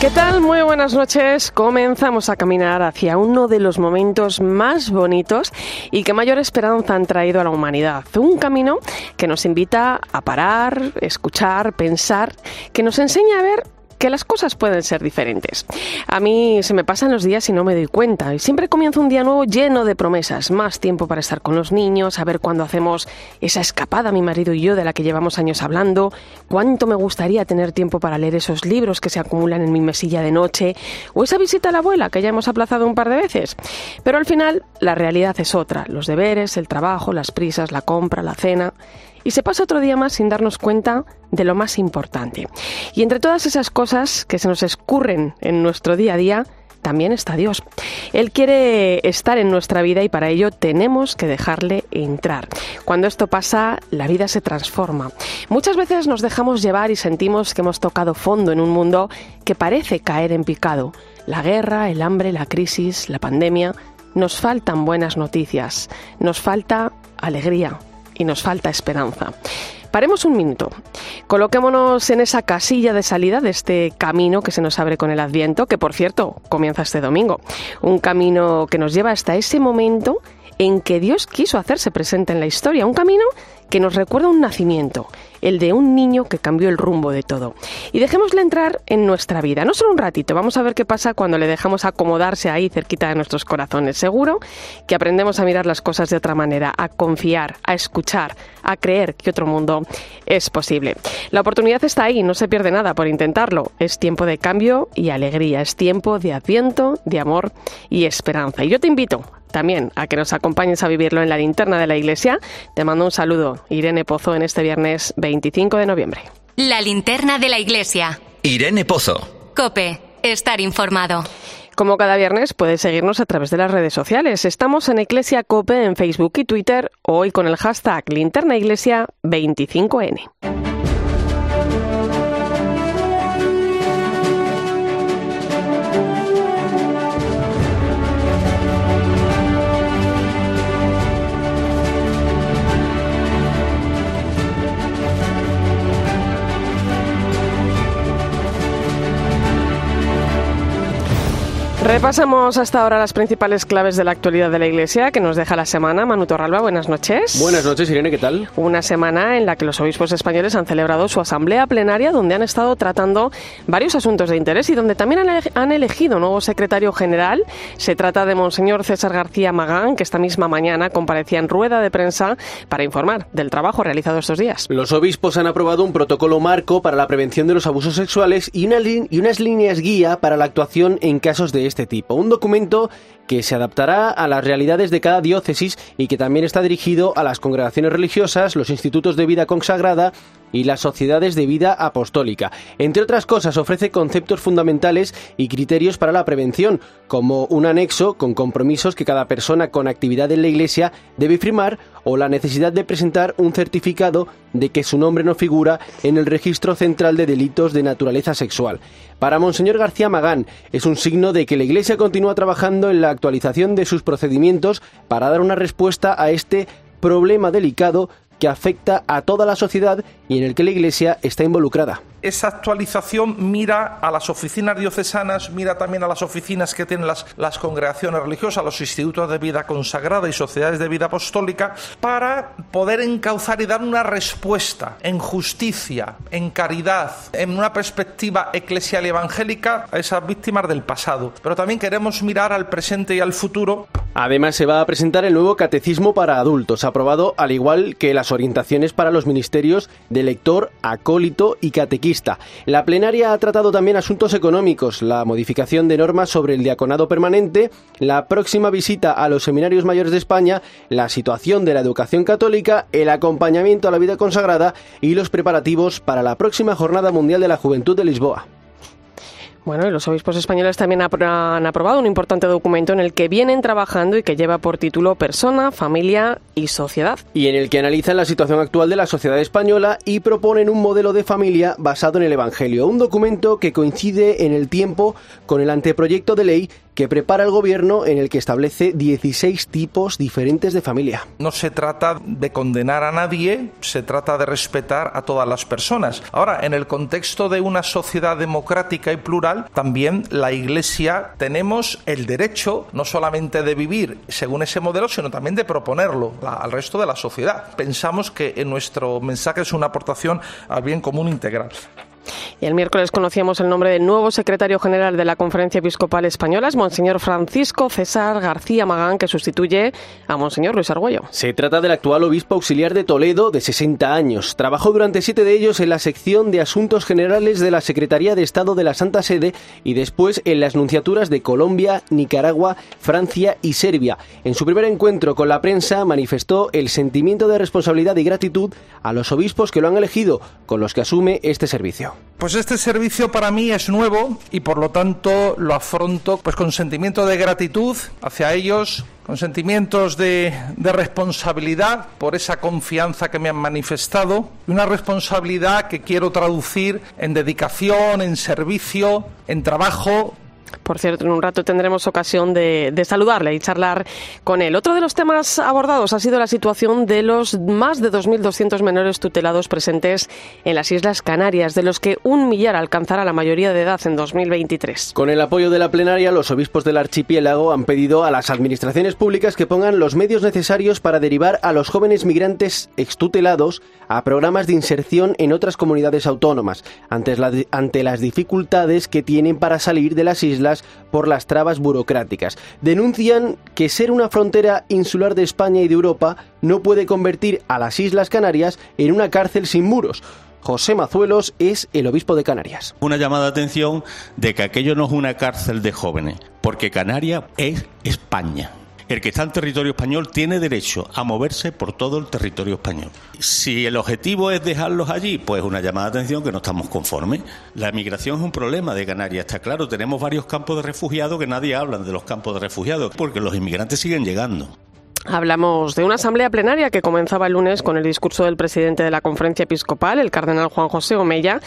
¿Qué tal? Muy buenas noches. Comenzamos a caminar hacia uno de los momentos más bonitos y que mayor esperanza han traído a la humanidad. Un camino que nos invita a parar, escuchar, pensar, que nos enseña a ver que las cosas pueden ser diferentes. A mí se me pasan los días y no me doy cuenta. Y siempre comienzo un día nuevo lleno de promesas. Más tiempo para estar con los niños, a ver cuándo hacemos esa escapada, mi marido y yo, de la que llevamos años hablando. Cuánto me gustaría tener tiempo para leer esos libros que se acumulan en mi mesilla de noche. O esa visita a la abuela que ya hemos aplazado un par de veces. Pero al final, la realidad es otra. Los deberes, el trabajo, las prisas, la compra, la cena y se pasa otro día más sin darnos cuenta de lo más importante. Y entre todas esas cosas que se nos escurren en nuestro día a día, también está Dios. Él quiere estar en nuestra vida y para ello tenemos que dejarle entrar. Cuando esto pasa, la vida se transforma. Muchas veces nos dejamos llevar y sentimos que hemos tocado fondo en un mundo que parece caer en picado. La guerra, el hambre, la crisis, la pandemia. Nos faltan buenas noticias, nos falta alegría, y nos falta esperanza. Paremos un minuto. Coloquémonos en esa casilla de salida de este camino que se nos abre con el Adviento, que por cierto comienza este domingo. Un camino que nos lleva hasta ese momento en que Dios quiso hacerse presente en la historia. Un camino que nos recuerda un nacimiento, el de un niño que cambió el rumbo de todo. Y dejémosle entrar en nuestra vida, no solo un ratito, vamos a ver qué pasa cuando le dejamos acomodarse ahí cerquita de nuestros corazones. Seguro que aprendemos a mirar las cosas de otra manera, a confiar, a escuchar, a creer que otro mundo es posible. La oportunidad está ahí, no se pierde nada por intentarlo. Es tiempo de cambio y alegría, es tiempo de adviento, de amor y esperanza. Y yo te invito también a que nos acompañes a vivirlo en la linterna de la iglesia. Te mando un saludo, Irene Pozo, en este viernes 25 de noviembre. La linterna de la iglesia. Irene Pozo. Cope, estar informado. Como cada viernes, puedes seguirnos a través de las redes sociales. Estamos en Iglesia Cope en Facebook y Twitter, hoy con el hashtag linternaiglesia25N. Repasamos hasta ahora las principales claves de la actualidad de la Iglesia que nos deja la semana. Manu Torralba, buenas noches. Buenas noches, Irene, ¿qué tal? Una semana en la que los obispos españoles han celebrado su asamblea plenaria donde han estado tratando varios asuntos de interés y donde también han elegido nuevo secretario general. Se trata de Monseñor César García Magán, que esta misma mañana comparecía en rueda de prensa para informar del trabajo realizado estos días. Los obispos han aprobado un protocolo marco para la prevención de los abusos sexuales y, y unas líneas guía para la actuación en casos de este este tipo. Un documento que se adaptará a las realidades de cada diócesis y que también está dirigido a las congregaciones religiosas, los institutos de vida consagrada y las sociedades de vida apostólica. Entre otras cosas, ofrece conceptos fundamentales y criterios para la prevención, como un anexo con compromisos que cada persona con actividad en la Iglesia debe firmar o la necesidad de presentar un certificado de que su nombre no figura en el registro central de delitos de naturaleza sexual. Para Monseñor García Magán es un signo de que la Iglesia continúa trabajando en la actualización de sus procedimientos para dar una respuesta a este problema delicado que afecta a toda la sociedad y en el que la Iglesia está involucrada esa actualización mira a las oficinas diocesanas, mira también a las oficinas que tienen las, las congregaciones religiosas, los institutos de vida consagrada y sociedades de vida apostólica, para poder encauzar y dar una respuesta en justicia, en caridad, en una perspectiva eclesial y evangélica a esas víctimas del pasado. Pero también queremos mirar al presente y al futuro. Además, se va a presentar el nuevo catecismo para adultos, aprobado al igual que las orientaciones para los ministerios de lector, acólito y catequista la plenaria ha tratado también asuntos económicos, la modificación de normas sobre el diaconado permanente, la próxima visita a los seminarios mayores de España, la situación de la educación católica, el acompañamiento a la vida consagrada y los preparativos para la próxima Jornada Mundial de la Juventud de Lisboa. Bueno, y los obispos españoles también han aprobado un importante documento en el que vienen trabajando y que lleva por título Persona, Familia y Sociedad. Y en el que analizan la situación actual de la sociedad española y proponen un modelo de familia basado en el Evangelio. Un documento que coincide en el tiempo con el anteproyecto de ley que prepara el gobierno en el que establece 16 tipos diferentes de familia. No se trata de condenar a nadie, se trata de respetar a todas las personas. Ahora, en el contexto de una sociedad democrática y plural, también la Iglesia tenemos el derecho no solamente de vivir según ese modelo, sino también de proponerlo al resto de la sociedad. Pensamos que en nuestro mensaje es una aportación al bien común integral. Y el miércoles conocíamos el nombre del nuevo secretario general de la Conferencia Episcopal Española, es Monseñor Francisco César García Magán, que sustituye a Monseñor Luis Argüello. Se trata del actual obispo auxiliar de Toledo, de 60 años. Trabajó durante siete de ellos en la sección de Asuntos Generales de la Secretaría de Estado de la Santa Sede y después en las nunciaturas de Colombia, Nicaragua, Francia y Serbia. En su primer encuentro con la prensa manifestó el sentimiento de responsabilidad y gratitud a los obispos que lo han elegido, con los que asume este servicio. Pues este servicio para mí es nuevo y por lo tanto lo afronto pues con sentimiento de gratitud hacia ellos, con sentimientos de, de, responsabilidad por esa confianza que me han manifestado y una responsabilidad que quiero traducir en dedicación, en servicio, en trabajo por cierto, en un rato tendremos ocasión de, saludarle y charlar con él. Otro de los temas abordados ha sido la situación de los más de 2.200 menores tutelados presentes en las Islas Canarias, de los que un millar alcanzará la mayoría de edad en 2023. Con el apoyo de la plenaria, los obispos del archipiélago han pedido a las administraciones públicas que pongan los medios necesarios para derivar a los jóvenes migrantes extutelados a programas de inserción en otras comunidades autónomas, ante, ante las dificultades que tienen para salir de las islas por las trabas burocráticas. Denuncian que ser una frontera insular de España y de Europa no puede convertir a las Islas Canarias en una cárcel sin muros. José Mazuelos es el obispo de Canarias. Una llamada de atención de que aquello no es una cárcel de jóvenes, porque Canarias es España. El que está en territorio español tiene derecho a moverse por todo el territorio español. Si el objetivo es dejarlos allí, pues una llamada de atención que no estamos conformes. La migración es un problema de Canarias, está claro. Tenemos varios campos de refugiados que nadie habla de los campos de refugiados, porque los inmigrantes siguen llegando. Hablamos de una asamblea plenaria que comenzaba el lunes con el discurso del presidente de la conferencia episcopal, el cardenal Juan José Omeya,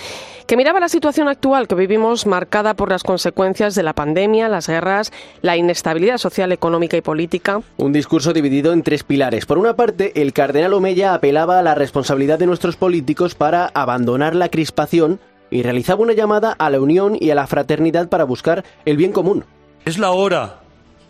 que miraba la situación actual que vivimos marcada por las consecuencias de la pandemia, las guerras, la inestabilidad social, económica y política. Un discurso dividido en tres pilares. Por una parte, el cardenal Omeya apelaba a la responsabilidad de nuestros políticos para abandonar la crispación y realizaba una llamada a la unión y a la fraternidad para buscar el bien común. Es la hora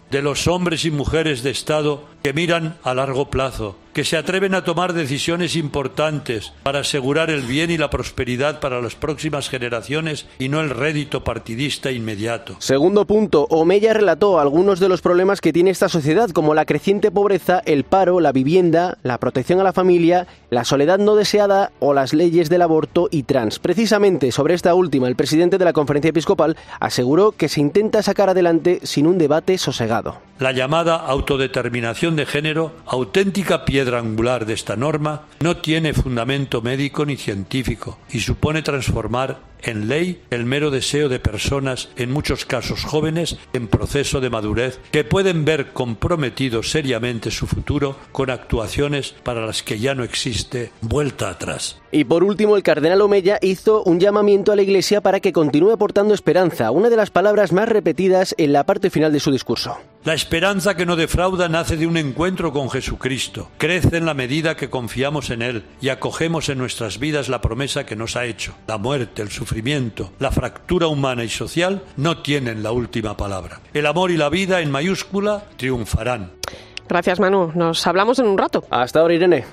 de los hombres y mujeres de Estado que miran a largo plazo, que se atreven a tomar decisiones importantes para asegurar el bien y la prosperidad para las próximas generaciones y no el rédito partidista inmediato. Segundo punto, Omeya relató algunos de los problemas que tiene esta sociedad, como la creciente pobreza, el paro, la vivienda, la protección a la familia, la soledad no deseada o las leyes del aborto y trans. Precisamente sobre esta última, el presidente de la conferencia episcopal aseguró que se intenta sacar adelante sin un debate sosegado. La llamada autodeterminación de género, auténtica piedra de esta norma, no tiene fundamento médico ni científico y supone transformar en ley el mero deseo de personas, en muchos casos jóvenes, en proceso de madurez, que pueden ver comprometido seriamente su futuro con actuaciones para las que ya no existe vuelta atrás. Y por último, el cardenal Omeya hizo un llamamiento a la Iglesia para que continúe aportando esperanza, una de las palabras más repetidas en la parte final de su discurso. La esperanza que no defrauda nace de un encuentro con Jesucristo. Crece en la medida que confiamos en Él y acogemos en nuestras vidas la promesa que nos ha hecho. La muerte, el sufrimiento, la fractura humana y social no tienen la última palabra. El amor y la vida en mayúscula triunfarán. Gracias Manu, nos hablamos en un rato. Hasta ahora Irene.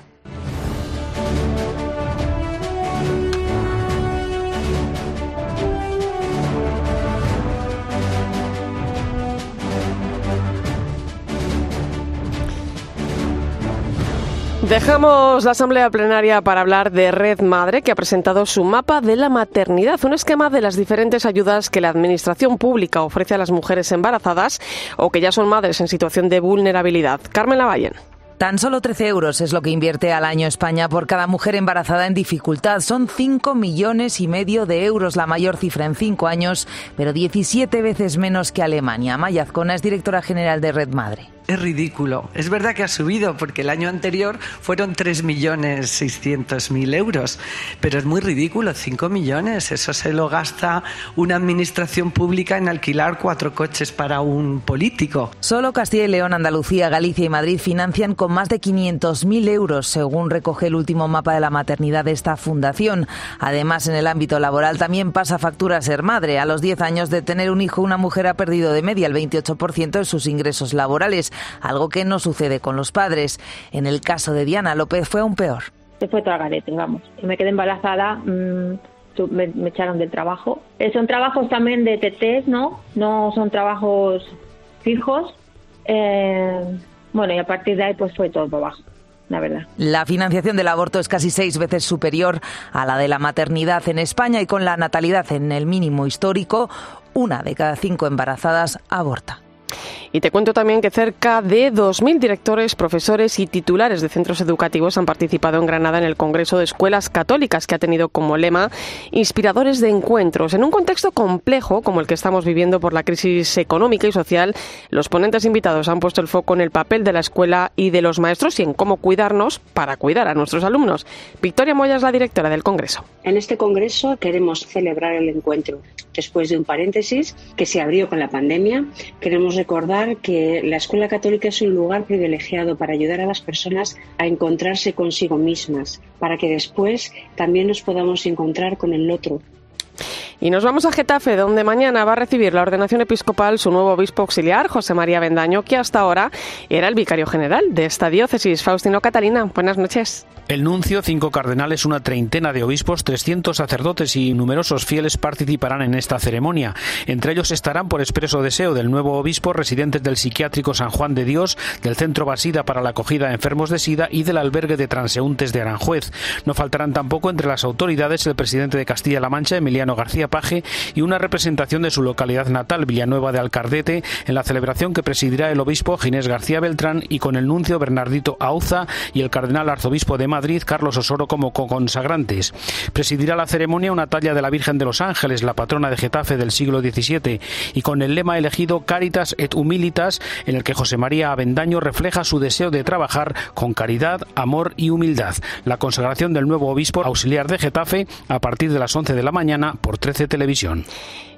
Dejamos la asamblea plenaria para hablar de Red Madre, que ha presentado su mapa de la maternidad, un esquema de las diferentes ayudas que la administración pública ofrece a las mujeres embarazadas o que ya son madres en situación de vulnerabilidad. Carmen Lavallen. Tan solo 13 euros es lo que invierte al año España por cada mujer embarazada en dificultad. Son 5 millones y medio de euros, la mayor cifra en 5 años, pero 17 veces menos que Alemania. Maya Azcona es directora general de Red Madre es ridículo. Es verdad que ha subido porque el año anterior fueron 3.600.000 euros, pero es muy ridículo, 5 millones. Eso se lo gasta una administración pública en alquilar cuatro coches para un político. Solo Castilla y León, Andalucía, Galicia y Madrid financian con más de 500.000 euros, según recoge el último mapa de la maternidad de esta fundación. Además, en el ámbito laboral también pasa factura ser madre. A los 10 años de tener un hijo, una mujer ha perdido de media el 28% de sus ingresos laborales algo que no sucede con los padres. En el caso de Diana López fue aún peor. Se fue todo a garete, vamos. Me quedé embarazada, mm, me, echaron del trabajo. Eh, son trabajos también de TTs, ¿no? No son trabajos fijos. Eh, bueno, y a partir de ahí pues fue todo abajo. La, verdad. la financiación del aborto es casi seis veces superior a la de la maternidad en España y con la natalidad en el mínimo histórico, una de cada cinco embarazadas aborta. Y te cuento también que cerca de 2.000 directores, profesores y titulares de centros educativos han participado en Granada en el Congreso de Escuelas Católicas, que ha tenido como lema Inspiradores de Encuentros. En un contexto complejo como el que estamos viviendo por la crisis económica y social, los ponentes invitados han puesto el foco en el papel de la escuela y de los maestros y en cómo cuidarnos para cuidar a nuestros alumnos. Victoria Moya es la directora del Congreso. En este Congreso queremos celebrar el encuentro. Después de un paréntesis que se abrió con la pandemia, queremos recordar que la escuela católica es un lugar privilegiado para ayudar a las personas a encontrarse consigo mismas, para que después también nos podamos encontrar con el otro, y nos vamos a Getafe, donde mañana va a recibir la ordenación episcopal su nuevo obispo auxiliar, José María Bendaño, que hasta ahora era el vicario general de esta diócesis. Faustino Catalina, buenas noches. El nuncio, cinco cardenales, una treintena de obispos, 300 sacerdotes y numerosos fieles participarán en esta ceremonia. Entre ellos estarán, por expreso deseo del nuevo obispo, residentes del psiquiátrico San Juan de Dios, del Centro Basida para la acogida a enfermos de SIDA y del albergue de transeúntes de Aranjuez. No faltarán tampoco entre las autoridades el presidente de Castilla-La Mancha, Emiliano García Paje, y una representación de su localidad natal, Villanueva de Alcardete, en la celebración que presidirá el obispo Ginés García Beltrán y con el nuncio Bernardito Auza y el cardenal arzobispo de Madrid, Carlos Osoro, como consagrantes. Presidirá la ceremonia una talla de la Virgen de los Ángeles, la patrona de Getafe del siglo XVII, y con el lema elegido Caritas et Humilitas, en el que José María Avendaño refleja su deseo de trabajar con caridad, amor y humildad. La consagración del nuevo obispo auxiliar de Getafe a partir de las 11 de la mañana por 13 Televisión.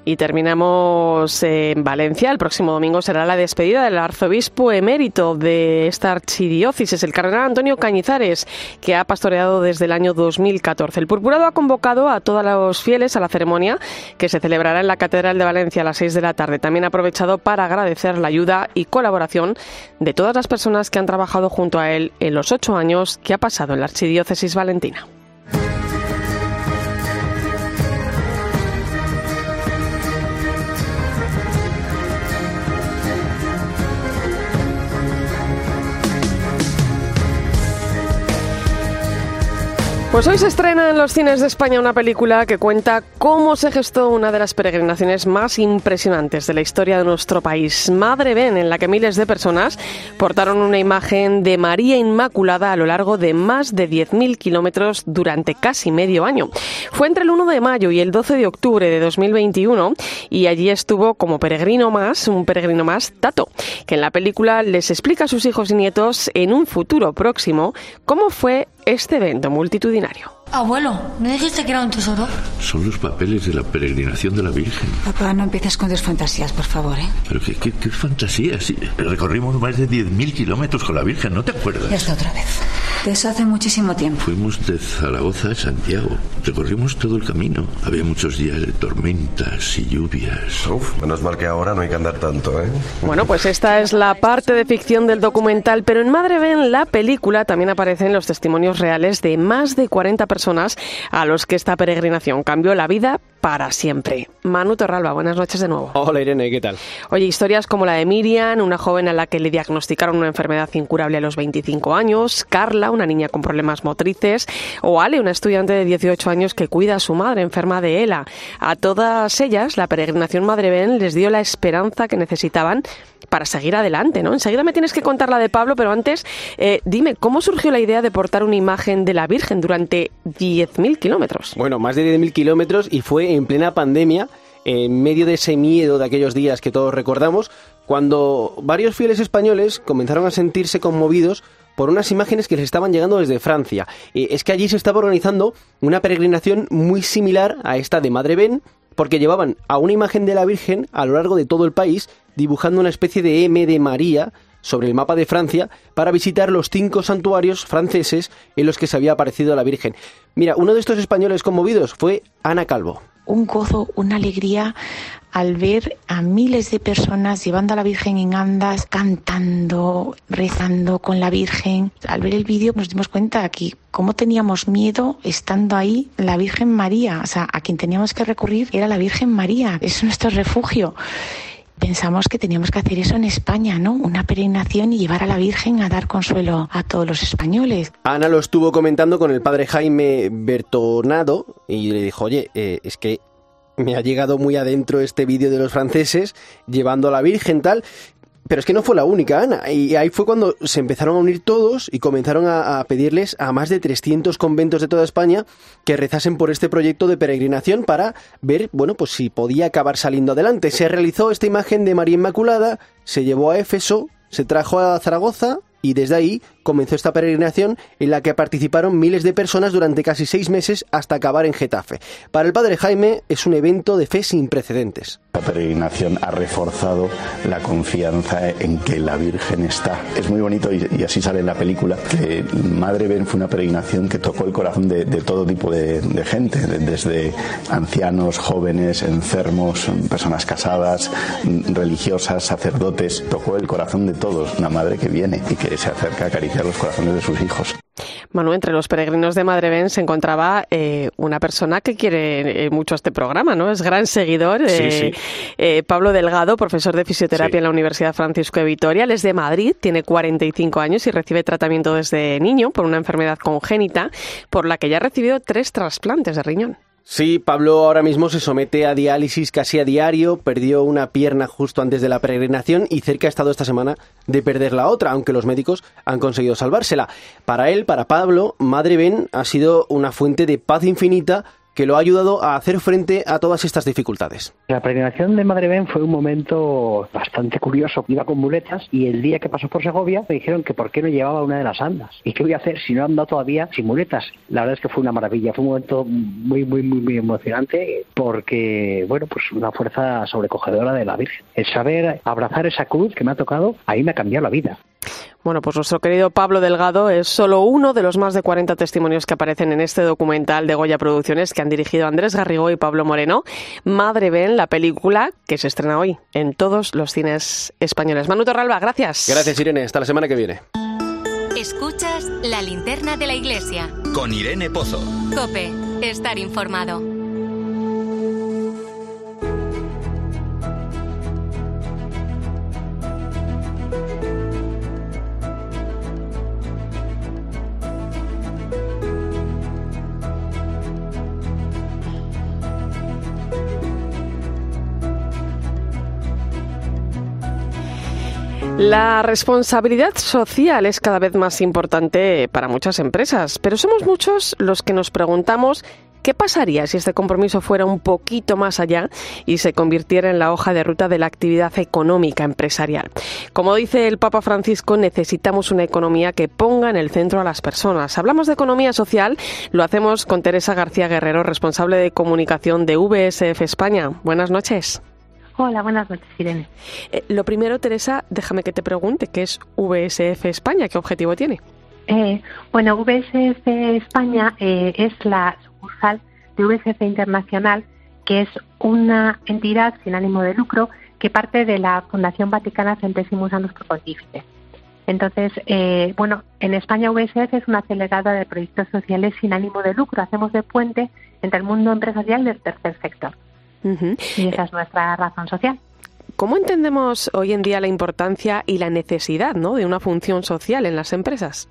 Y terminamos en Valencia. El próximo domingo será la despedida del arzobispo emérito de esta archidiócesis, el cardenal Antonio Cañizares, que ha pastoreado desde el año 2014. El purpurado ha convocado a todos los fieles a la ceremonia que se celebrará en la Catedral de Valencia a las 6 de la tarde. También ha aprovechado para agradecer la ayuda y colaboración de todas las personas que han trabajado junto a él en los ocho años que ha pasado en la archidiócesis valentina. Pues hoy se estrena en los cines de España una película que cuenta cómo se gestó una de las peregrinaciones más impresionantes de la historia de nuestro país, Madre Ben, en la que miles de personas portaron una imagen de María Inmaculada a lo largo de más de 10.000 kilómetros durante casi medio año. Fue entre el 1 de mayo y el 12 de octubre de 2021 y allí estuvo como peregrino más, un peregrino más, Tato, que en la película les explica a sus hijos y nietos en un futuro próximo cómo fue este evento multitudinario. Abuelo, ¿no dijiste que era un tesoro? Son los papeles de la peregrinación de la Virgen. Papá, no empieces con tus fantasías, por favor, ¿eh? ¿Pero qué, qué, qué fantasías? Recorrimos más de 10.000 kilómetros con la Virgen, ¿no te acuerdas? Ya está otra vez. De eso hace muchísimo tiempo. Fuimos de Zaragoza a Santiago. Recorrimos todo el camino. Había muchos días de tormentas y lluvias. Uf, menos mal que ahora no hay que andar tanto, ¿eh? Bueno, pues esta es la parte de ficción del documental, pero en Madre Ven, la película, también aparecen los testimonios reales de más de 40 personas a los que esta peregrinación cambió la vida para siempre. Manu Torralba, buenas noches de nuevo. Hola Irene, ¿qué tal? Oye, historias como la de Miriam, una joven a la que le diagnosticaron una enfermedad incurable a los 25 años, Carla, una niña con problemas motrices, o Ale, una estudiante de 18 años que cuida a su madre enferma de ELA. A todas ellas, la peregrinación Madre Ben les dio la esperanza que necesitaban para seguir adelante, ¿no? Enseguida me tienes que contar la de Pablo, pero antes, eh, dime, ¿cómo surgió la idea de portar una imagen de la Virgen durante 10.000 kilómetros? Bueno, más de 10.000 kilómetros y fue en plena pandemia, en medio de ese miedo de aquellos días que todos recordamos, cuando varios fieles españoles comenzaron a sentirse conmovidos por unas imágenes que les estaban llegando desde Francia. Es que allí se estaba organizando una peregrinación muy similar a esta de Madre Ben, porque llevaban a una imagen de la Virgen a lo largo de todo el país, dibujando una especie de M de María sobre el mapa de Francia para visitar los cinco santuarios franceses en los que se había aparecido la Virgen. Mira, uno de estos españoles conmovidos fue Ana Calvo. Un gozo, una alegría al ver a miles de personas llevando a la Virgen en andas, cantando, rezando con la Virgen. Al ver el vídeo nos dimos cuenta que cómo teníamos miedo estando ahí la Virgen María. O sea, a quien teníamos que recurrir era la Virgen María. Es nuestro refugio pensamos que teníamos que hacer eso en España, ¿no? Una peregrinación y llevar a la Virgen a dar consuelo a todos los españoles. Ana lo estuvo comentando con el padre Jaime Bertonado y le dijo, oye, eh, es que me ha llegado muy adentro este vídeo de los franceses llevando a la Virgen tal. Pero es que no fue la única, Ana. Y ahí fue cuando se empezaron a unir todos y comenzaron a, pedirles a más de 300 conventos de toda España que rezasen por este proyecto de peregrinación para ver, bueno, pues si podía acabar saliendo adelante. Se realizó esta imagen de María Inmaculada, se llevó a Éfeso, se trajo a Zaragoza y desde ahí comenzó esta peregrinación en la que participaron miles de personas durante casi seis meses hasta acabar en Getafe. Para el padre Jaime es un evento de fe sin precedentes. La peregrinación ha reforzado la confianza en que la Virgen está. Es muy bonito y, así sale en la película Madre Ben fue una peregrinación que tocó el corazón de, todo tipo de, gente, de, desde ancianos, jóvenes, enfermos, personas casadas, religiosas, sacerdotes. Tocó el corazón de todos. Una madre que viene y que se acerca a acariciar los corazones de sus hijos. Manu, entre los peregrinos de Madre Ben se encontraba eh, una persona que quiere eh, mucho este programa, ¿no? Es gran seguidor. Sí, eh, sí. eh, Pablo Delgado, profesor de fisioterapia Sí. en la Universidad Francisco de Vitoria. Él es de Madrid, tiene 45 años y recibe tratamiento desde niño por una enfermedad congénita por la que ya ha recibido tres trasplantes de riñón. Sí, Pablo ahora mismo se somete a diálisis casi a diario, perdió una pierna justo antes de la peregrinación y cerca ha estado esta semana de perder la otra, aunque los médicos han conseguido salvársela. Para él, para Pablo, Madre Ben ha sido una fuente de paz infinita que lo ha ayudado a hacer frente a todas estas dificultades. La peregrinación de Madre Ben fue un momento bastante curioso. Iba con muletas y el día que pasó por Segovia me dijeron que por qué no llevaba una de las andas. ¿Y qué voy a hacer si no he andado todavía sin muletas? La verdad es que fue una maravilla. Fue un momento muy, muy, muy, muy emocionante porque, bueno, pues una fuerza sobrecogedora de la Virgen. El saber abrazar esa cruz que me ha tocado, ahí me ha cambiado la vida. Bueno, pues nuestro querido Pablo Delgado es solo uno de los más de 40 testimonios que aparecen en este documental de Goya Producciones que han dirigido Andrés Garrigó y Pablo Moreno. Madre Ben, la película que se estrena hoy en todos los cines españoles. Manu Torralba, gracias. Gracias, Irene. Hasta la semana que viene. Escuchas la linterna de la iglesia. Con Irene Pozo. Cope, estar informado. La responsabilidad social es cada vez más importante para muchas empresas, pero somos muchos los que nos preguntamos ¿Qué pasaría si este compromiso fuera un poquito más allá y se convirtiera en la hoja de ruta de la actividad económica empresarial? Como dice el Papa Francisco, necesitamos una economía que ponga en el centro a las personas. Hablamos de economía social, lo hacemos con Teresa García Guerrero, responsable de comunicación de VSF España. Buenas noches. Hola, buenas noches, Irene. Eh, lo primero, Teresa, déjame que te pregunte, ¿qué es VSF España? ¿Qué objetivo tiene? Eh, bueno, VSF España eh, es la sucursal de VSF Internacional, que es una entidad sin ánimo de lucro que parte de la Fundación Vaticana Centésimos a nuestro Pontífice. Entonces, eh, bueno, en España VSF es una acelerada de proyectos sociales sin ánimo de lucro. Hacemos de puente entre el mundo empresarial y el tercer sector. Y esa es nuestra razón social. ¿Cómo entendemos hoy en día la importancia y la necesidad ¿no? de una función social en las empresas?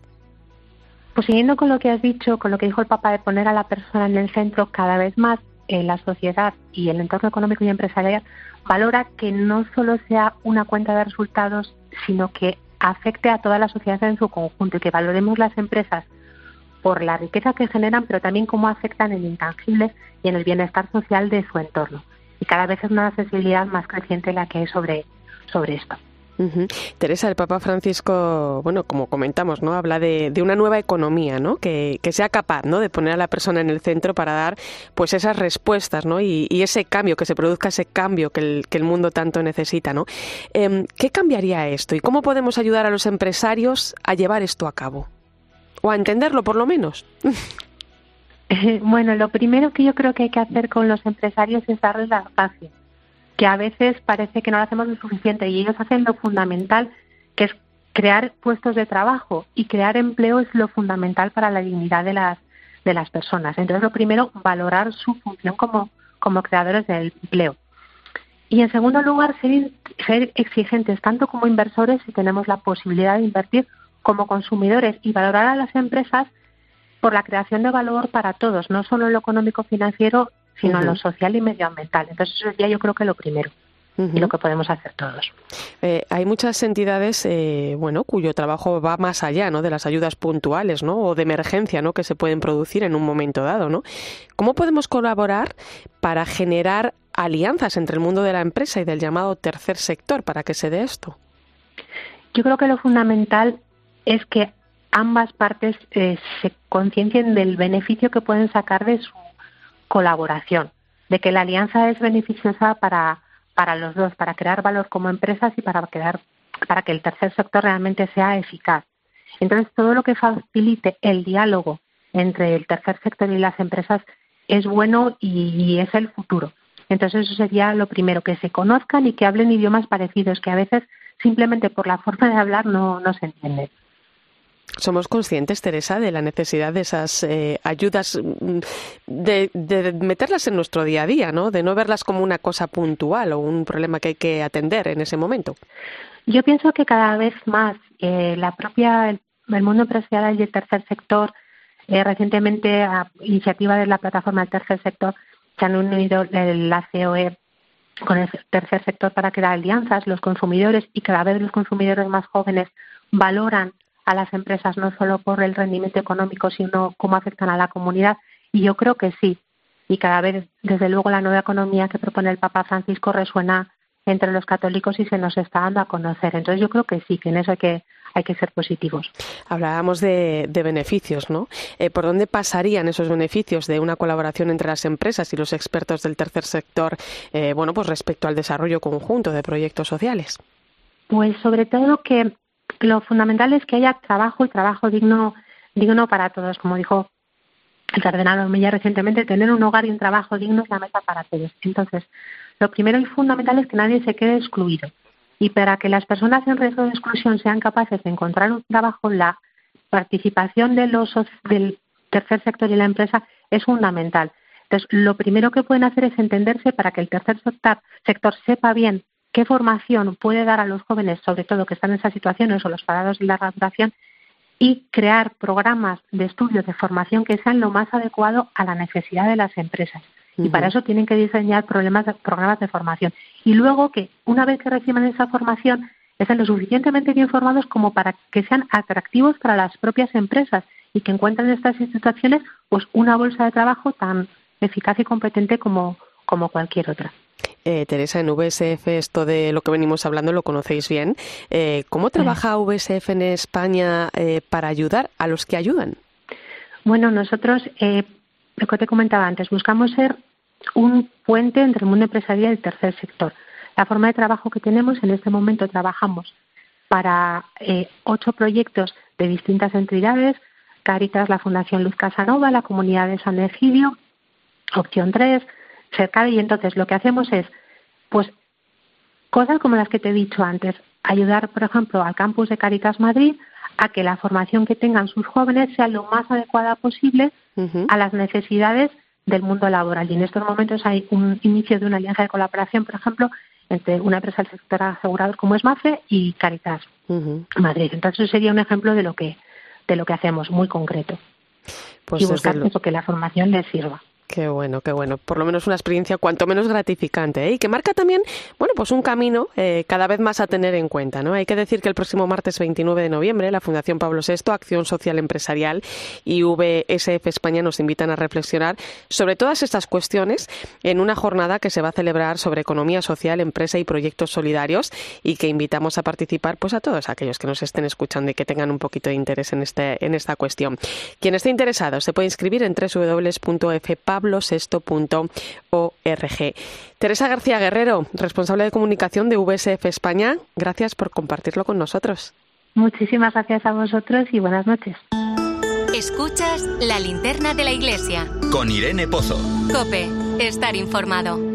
Pues siguiendo con lo que has dicho, con lo que dijo el Papa de poner a la persona en el centro, cada vez más en la sociedad y el entorno económico y empresarial valora que no solo sea una cuenta de resultados, sino que afecte a toda la sociedad en su conjunto y que valoremos las empresas por la riqueza que generan, pero también cómo afectan en intangibles y en el bienestar social de su entorno. Y cada vez es una sensibilidad más creciente la que hay sobre, sobre esto. Teresa, el Papa Francisco, bueno, como comentamos, ¿no? Habla de, una nueva economía, ¿no? Que, sea capaz, ¿no? De poner a la persona en el centro para dar, pues, esas respuestas, ¿no? Y, ese cambio, que se produzca ese cambio que el, que el mundo tanto necesita, ¿no? Em, ¿Qué cambiaría esto y cómo podemos ayudar a los empresarios a llevar esto a cabo? O a entenderlo, por lo menos. Bueno, lo primero que yo creo que hay que hacer con los empresarios es darles la paz que a veces parece que no lo hacemos lo suficiente y ellos hacen lo fundamental, que es crear puestos de trabajo y crear empleo es lo fundamental para la dignidad de las, de las personas. Entonces, lo primero, valorar su función como, como creadores del empleo. Y en segundo lugar, ser exigentes tanto como inversores si tenemos la posibilidad de invertir como consumidores y valorar a las empresas por la creación de valor para todos, no solo en lo económico financiero, sino en lo social y medioambiental. Entonces eso sería yo creo que lo primero. y lo que podemos hacer todos. Eh, hay muchas entidades, eh, bueno, cuyo trabajo va más allá, ¿no? De las ayudas puntuales, ¿no? O de emergencia, ¿no? Que se pueden producir en un momento dado, ¿no? ¿Cómo podemos colaborar para generar alianzas entre el mundo de la empresa y del llamado tercer sector para que se dé esto? Yo creo que lo fundamental es que ambas partes eh, se conciencien del beneficio que pueden sacar de su colaboración, de que la alianza es beneficiosa para, para los dos, para crear valor como empresas y para, crear, para que el tercer sector realmente sea eficaz. Entonces, todo lo que facilite el diálogo entre el tercer sector y las empresas es bueno y, es el futuro. Entonces, eso sería lo primero, que se conozcan y que hablen idiomas parecidos, que a veces simplemente por la forma de hablar no, no se entienden. ¿Somos conscientes, Teresa, de la necesidad de esas eh, ayudas, mm, de, meterlas en nuestro día a día, ¿no? de no verlas como una cosa puntual o un problema que hay que atender en ese momento? Yo pienso que cada vez más eh, la propia, el, mundo empresarial y el tercer sector, eh, recientemente a iniciativa de la plataforma del tercer sector, se han unido la COE con el tercer sector para crear alianzas, los consumidores y cada vez los consumidores más jóvenes valoran a las empresas, no solo por el rendimiento económico, sino cómo afectan a la comunidad. Y yo creo que sí. Y cada vez, desde luego, la nueva economía que propone el Papa Francisco resuena entre los católicos y se nos está dando a conocer. Entonces yo creo que sí, que en eso hay que, hay que ser positivos. Hablábamos de, beneficios, ¿no? Eh, ¿Por dónde pasarían esos beneficios de una colaboración entre las empresas y los expertos del tercer sector, eh, bueno, pues respecto al desarrollo conjunto de proyectos sociales? Pues sobre todo que lo fundamental es que haya trabajo y trabajo digno, digno para todos, como dijo el cardenal Omilla recientemente, tener un hogar y un trabajo digno es la meta para todos. Entonces, lo primero y fundamental es que nadie se quede excluido. Y para que las personas en riesgo de exclusión sean capaces de encontrar un trabajo, la participación de los, del tercer sector y la empresa es fundamental. Entonces, lo primero que pueden hacer es entenderse para que el tercer sector sepa bien qué formación puede dar a los jóvenes, sobre todo que están en esas situaciones o los parados de larga duración, y crear programas de estudio de formación que sean lo más adecuado a la necesidad de las empresas. Y para eso tienen que diseñar programas de formación. Y luego que una vez que reciban esa formación, estén lo suficientemente bien formados como para que sean atractivos para las propias empresas y que encuentren en estas instituciones pues una bolsa de trabajo tan eficaz y competente como, como cualquier otra. Eh, Teresa, en VSF esto de lo que venimos hablando lo conocéis bien. Eh, ¿Cómo trabaja VSF en España eh, para ayudar a los que ayudan? Bueno, nosotros, lo que te comentaba antes, buscamos ser un puente entre el mundo empresarial y el tercer sector. La forma de trabajo que tenemos, en este momento trabajamos para ocho proyectos de distintas entidades, Caritas, la Fundación Luz Casanova, la Comunidad de San Egidio, Opción 3, cerca y entonces lo que hacemos es, pues, cosas como las que te he dicho antes, ayudar, por ejemplo, al campus de Caritas Madrid a que la formación que tengan sus jóvenes sea lo más adecuada posible a las necesidades del mundo laboral. Y en estos momentos hay un inicio de una alianza de colaboración, por ejemplo, entre una empresa del sector asegurador como es MAFRE y Caritas Madrid. Entonces, eso sería un ejemplo de lo que de lo que hacemos, muy concreto. Pues y buscar eso, que la formación les sirva. Qué bueno, qué bueno. Por lo menos una experiencia cuanto menos gratificante ¿eh? y que marca también, bueno, pues un camino eh, cada vez más a tener en cuenta. ¿no? Hay que decir que el próximo martes 29 de noviembre la Fundación Pablo VI, Acción Social Empresarial y VSF España nos invitan a reflexionar sobre todas estas cuestiones en una jornada que se va a celebrar sobre economía social, empresa y proyectos solidarios y que invitamos a participar pues a todos aquellos que nos estén escuchando y que tengan un poquito de interés en, este, en esta cuestión. Quien esté interesado se puede inscribir en www.fpablosesto.org. Teresa García Guerrero, responsable de comunicación de VSF España, gracias por compartirlo con nosotros. Muchísimas gracias a vosotros y buenas noches. Escuchas la linterna de la iglesia. Con Irene Pozo. Cope, estar informado.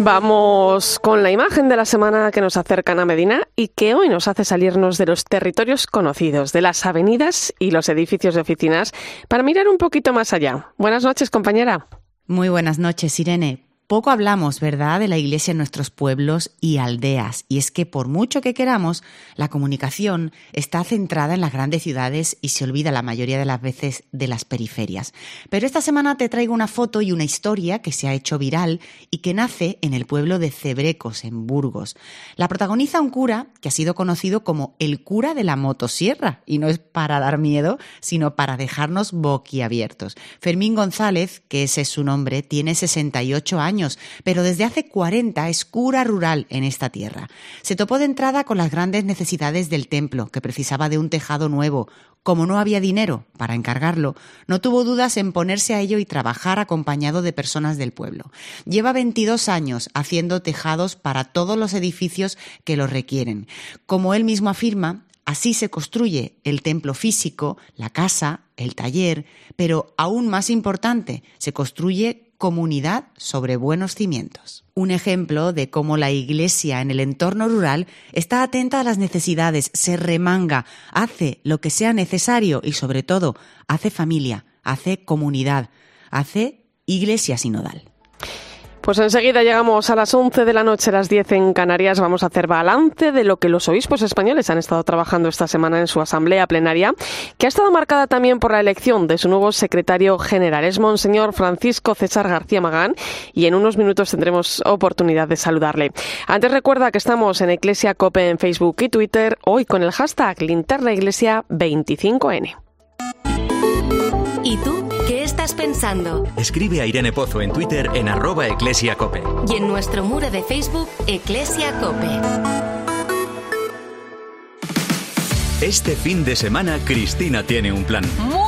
Vamos con la imagen de la semana que nos acercan a Medina y que hoy nos hace salirnos de los territorios conocidos, de las avenidas y los edificios de oficinas, para mirar un poquito más allá. Buenas noches, compañera. Muy buenas noches, Irene. Poco hablamos, ¿verdad?, de la Iglesia en nuestros pueblos y aldeas. Y es que por mucho que queramos, la comunicación está centrada en las grandes ciudades y se olvida la mayoría de las veces de las periferias. Pero esta semana te traigo una foto y una historia que se ha hecho viral y que nace en el pueblo de Cebrecos, en Burgos. La protagoniza un cura que ha sido conocido como el cura de la motosierra. Y no es para dar miedo, sino para dejarnos boquiabiertos. Fermín González, que ese es su nombre, tiene 68 años pero desde hace 40 es cura rural en esta tierra. Se topó de entrada con las grandes necesidades del templo, que precisaba de un tejado nuevo. Como no había dinero para encargarlo, no tuvo dudas en ponerse a ello y trabajar acompañado de personas del pueblo. Lleva 22 años haciendo tejados para todos los edificios que lo requieren. Como él mismo afirma, Así se construye el templo físico, la casa, el taller, pero aún más importante, se construye comunidad sobre buenos cimientos. Un ejemplo de cómo la Iglesia en el entorno rural está atenta a las necesidades, se remanga, hace lo que sea necesario y sobre todo hace familia, hace comunidad, hace Iglesia sinodal. Pues enseguida llegamos a las 11 de la noche, a las 10 en Canarias. Vamos a hacer balance de lo que los obispos españoles han estado trabajando esta semana en su asamblea plenaria, que ha estado marcada también por la elección de su nuevo secretario general. Es Monseñor Francisco César García Magán y en unos minutos tendremos oportunidad de saludarle. Antes recuerda que estamos en Iglesia Cope en Facebook y Twitter, hoy con el hashtag Linterna Iglesia 25N. ¿Y tú estás pensando? Escribe a Irene Pozo en Twitter en arroba eclesiacope. Y en nuestro muro de Facebook, Eclesia Cope. Este fin de semana Cristina tiene un plan. Muy,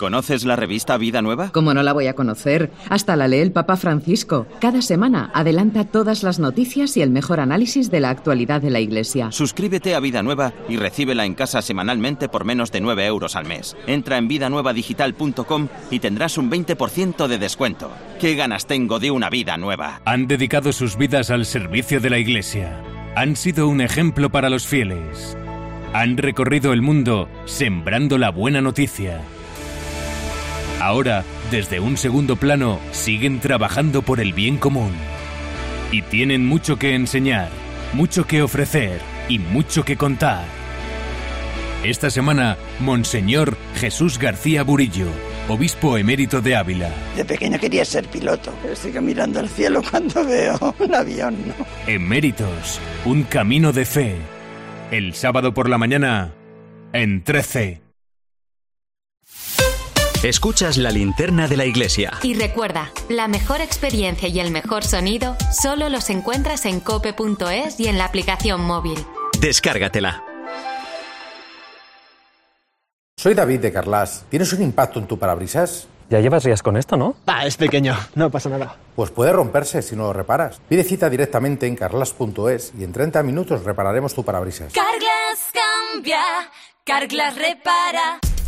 ¿Conoces la revista Vida Nueva? ¿Cómo no la voy a conocer? Hasta la lee el Papa Francisco. Cada semana adelanta todas las noticias y el mejor análisis de la actualidad de la Iglesia. Suscríbete a Vida Nueva y recíbela en casa semanalmente por menos de 9 euros al mes. Entra en vidanuevadigital.com y tendrás un 20% de descuento. ¿Qué ganas tengo de una vida nueva? Han dedicado sus vidas al servicio de la Iglesia. Han sido un ejemplo para los fieles. Han recorrido el mundo sembrando la buena noticia. Ahora, desde un segundo plano, siguen trabajando por el bien común. Y tienen mucho que enseñar, mucho que ofrecer y mucho que contar. Esta semana, Monseñor Jesús García Burillo, obispo emérito de Ávila. De pequeño quería ser piloto, pero estoy mirando al cielo cuando veo un avión. ¿no? Eméritos, un camino de fe. El sábado por la mañana, en 13. Escuchas la linterna de la iglesia. Y recuerda, la mejor experiencia y el mejor sonido solo los encuentras en cope.es y en la aplicación móvil. Descárgatela. Soy David de Carlas. ¿Tienes un impacto en tu parabrisas? Ya llevas días con esto, ¿no? Ah, es pequeño, no pasa nada. Pues puede romperse si no lo reparas. Pide cita directamente en carlas.es y en 30 minutos repararemos tu parabrisas. Carglass cambia, Carglass repara.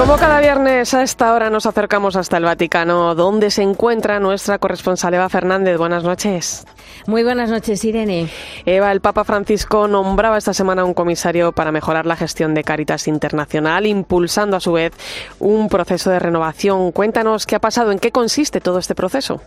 Como cada viernes a esta hora nos acercamos hasta el Vaticano, donde se encuentra nuestra corresponsal Eva Fernández. Buenas noches. Muy buenas noches, Irene. Eva, el Papa Francisco nombraba esta semana un comisario para mejorar la gestión de Caritas Internacional, impulsando a su vez un proceso de renovación. Cuéntanos qué ha pasado, en qué consiste todo este proceso.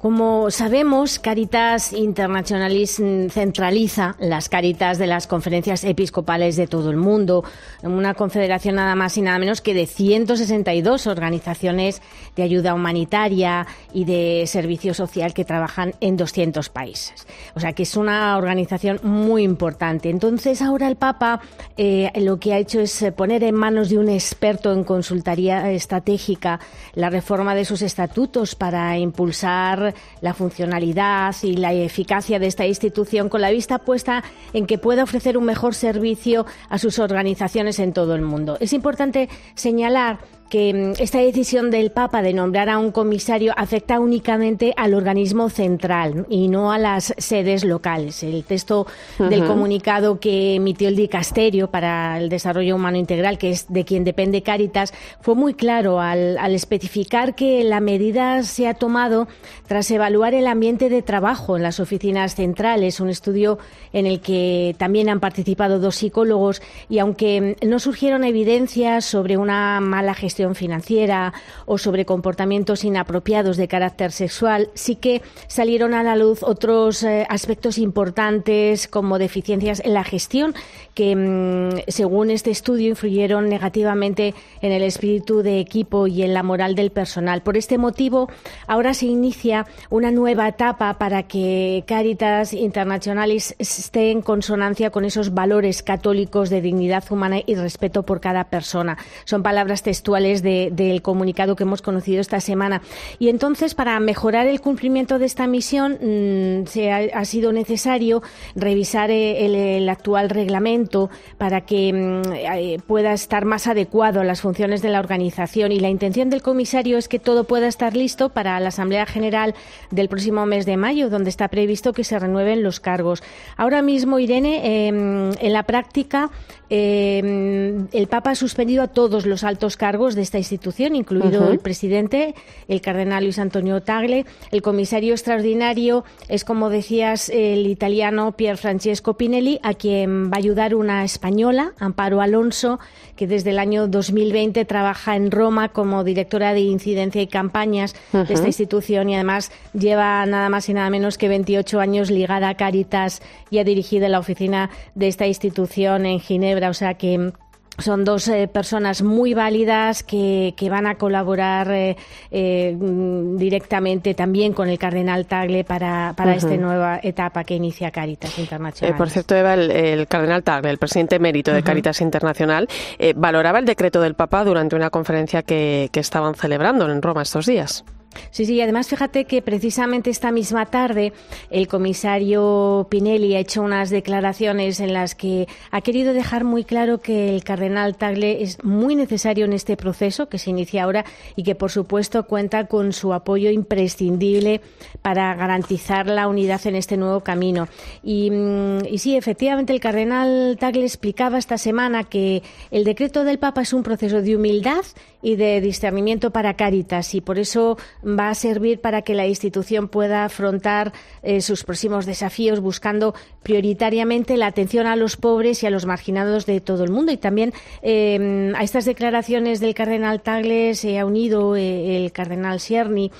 Como sabemos, Caritas Internationalis centraliza las caritas de las conferencias episcopales de todo el mundo, una confederación nada más y nada menos que de 162 organizaciones de ayuda humanitaria y de servicio social que trabajan en 200 países. O sea que es una organización muy importante. Entonces ahora el Papa eh, lo que ha hecho es poner en manos de un experto en consultoría estratégica la reforma de sus estatutos para impulsar la funcionalidad y la eficacia de esta institución con la vista puesta en que pueda ofrecer un mejor servicio a sus organizaciones en todo el mundo. Es importante señalar que mm, esta decisión del Papa de nombrar a un comisario afecta únicamente al organismo central y no a las sedes locales. El texto del comunicado que emitió el Dicasterio para el Desarrollo Humano Integral, que es de quien depende Cáritas, fue muy claro al, al especificar que la medida se ha tomado tras evaluar el ambiente de trabajo en las oficinas centrales, un estudio en el que también han participado dos psicólogos y aunque no surgieron evidencias sobre una mala gestión financiera o sobre comportamientos inapropiados de carácter sexual, sí que salieron a la luz otros eh, aspectos importantes como deficiencias en la gestión que, mm, según este estudio, influyeron negativamente en el espíritu de equipo y en la moral del personal. Por este motivo, ahora se inicia una nueva etapa para que Caritas Internationalis esté en consonancia con esos valores católicos de dignidad humana y respeto por cada persona. Son palabras textuales del comunicado que hemos conocido esta semana. Y entonces, para mejorar el cumplimiento de esta misión, mm, se ha, sido necesario revisar eh, el, actual reglamento para que mm, eh, pueda estar más adecuado a las funciones de la organización. Y la intención del comisario es que todo pueda estar listo para la Asamblea General del próximo mes de mayo, donde está previsto que se renueven los cargos. Ahora mismo, Irene, em, en la práctica, em, el Papa ha suspendido a todos los altos cargos de esta institución, incluido el presidente, el cardenal Luis Antonio Tagle. El comisario extraordinario es, como decías, el italiano Pier Francesco Pinelli, a quien va a ayudar una española, Amparo Alonso, que desde el año 2020 trabaja en Roma como directora de incidencia y campañas de esta institución y además lleva nada más y nada menos que 28 años ligada a Caritas y ha dirigido la oficina de esta institución en Ginebra. O sea que son dos eh, personas muy válidas que, van a colaborar eh, eh, directamente también con el cardenal Tagle para, esta nueva etapa que inicia Caritas Internacional. por cierto, Eva, el, cardenal Tagle, el presidente emérito de Caritas Internacional, valoraba el decreto del Papa durante una conferencia que, que estaban celebrando en Roma estos días. Sí, sí, además fíjate que precisamente esta misma tarde el comisario Pinelli ha hecho unas declaraciones en las que ha querido dejar muy claro que el cardenal Tagle es muy necesario en este proceso que se inicia ahora y que por supuesto cuenta con su apoyo imprescindible para garantizar la unidad en este nuevo camino. Y, mm, y sí, efectivamente el cardenal Tagle explicaba esta semana que el decreto del Papa es un proceso de humildad y de discernimiento para Cáritas y por eso va a servir para que la institución pueda afrontar eh, sus próximos desafíos buscando prioritariamente la atención a los pobres y a los marginados de todo el mundo. Y también eh, a estas declaraciones del cardenal Tagle se ha unido eh, el cardenal Sierni.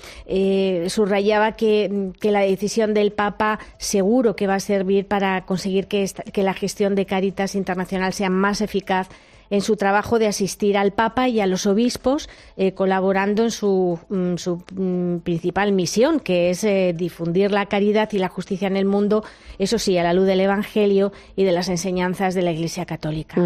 subrayaba que, la decisión del Papa seguro que va a servir para conseguir que, que la gestión de Caritas Internacional sea más eficaz en su trabajo de asistir al Papa y a los obispos, eh, colaborando en su, mm, su mm, principal misión, que es eh, difundir la caridad y la justicia en el mundo, eso sí, a la luz del Evangelio y de las enseñanzas de la Iglesia Católica.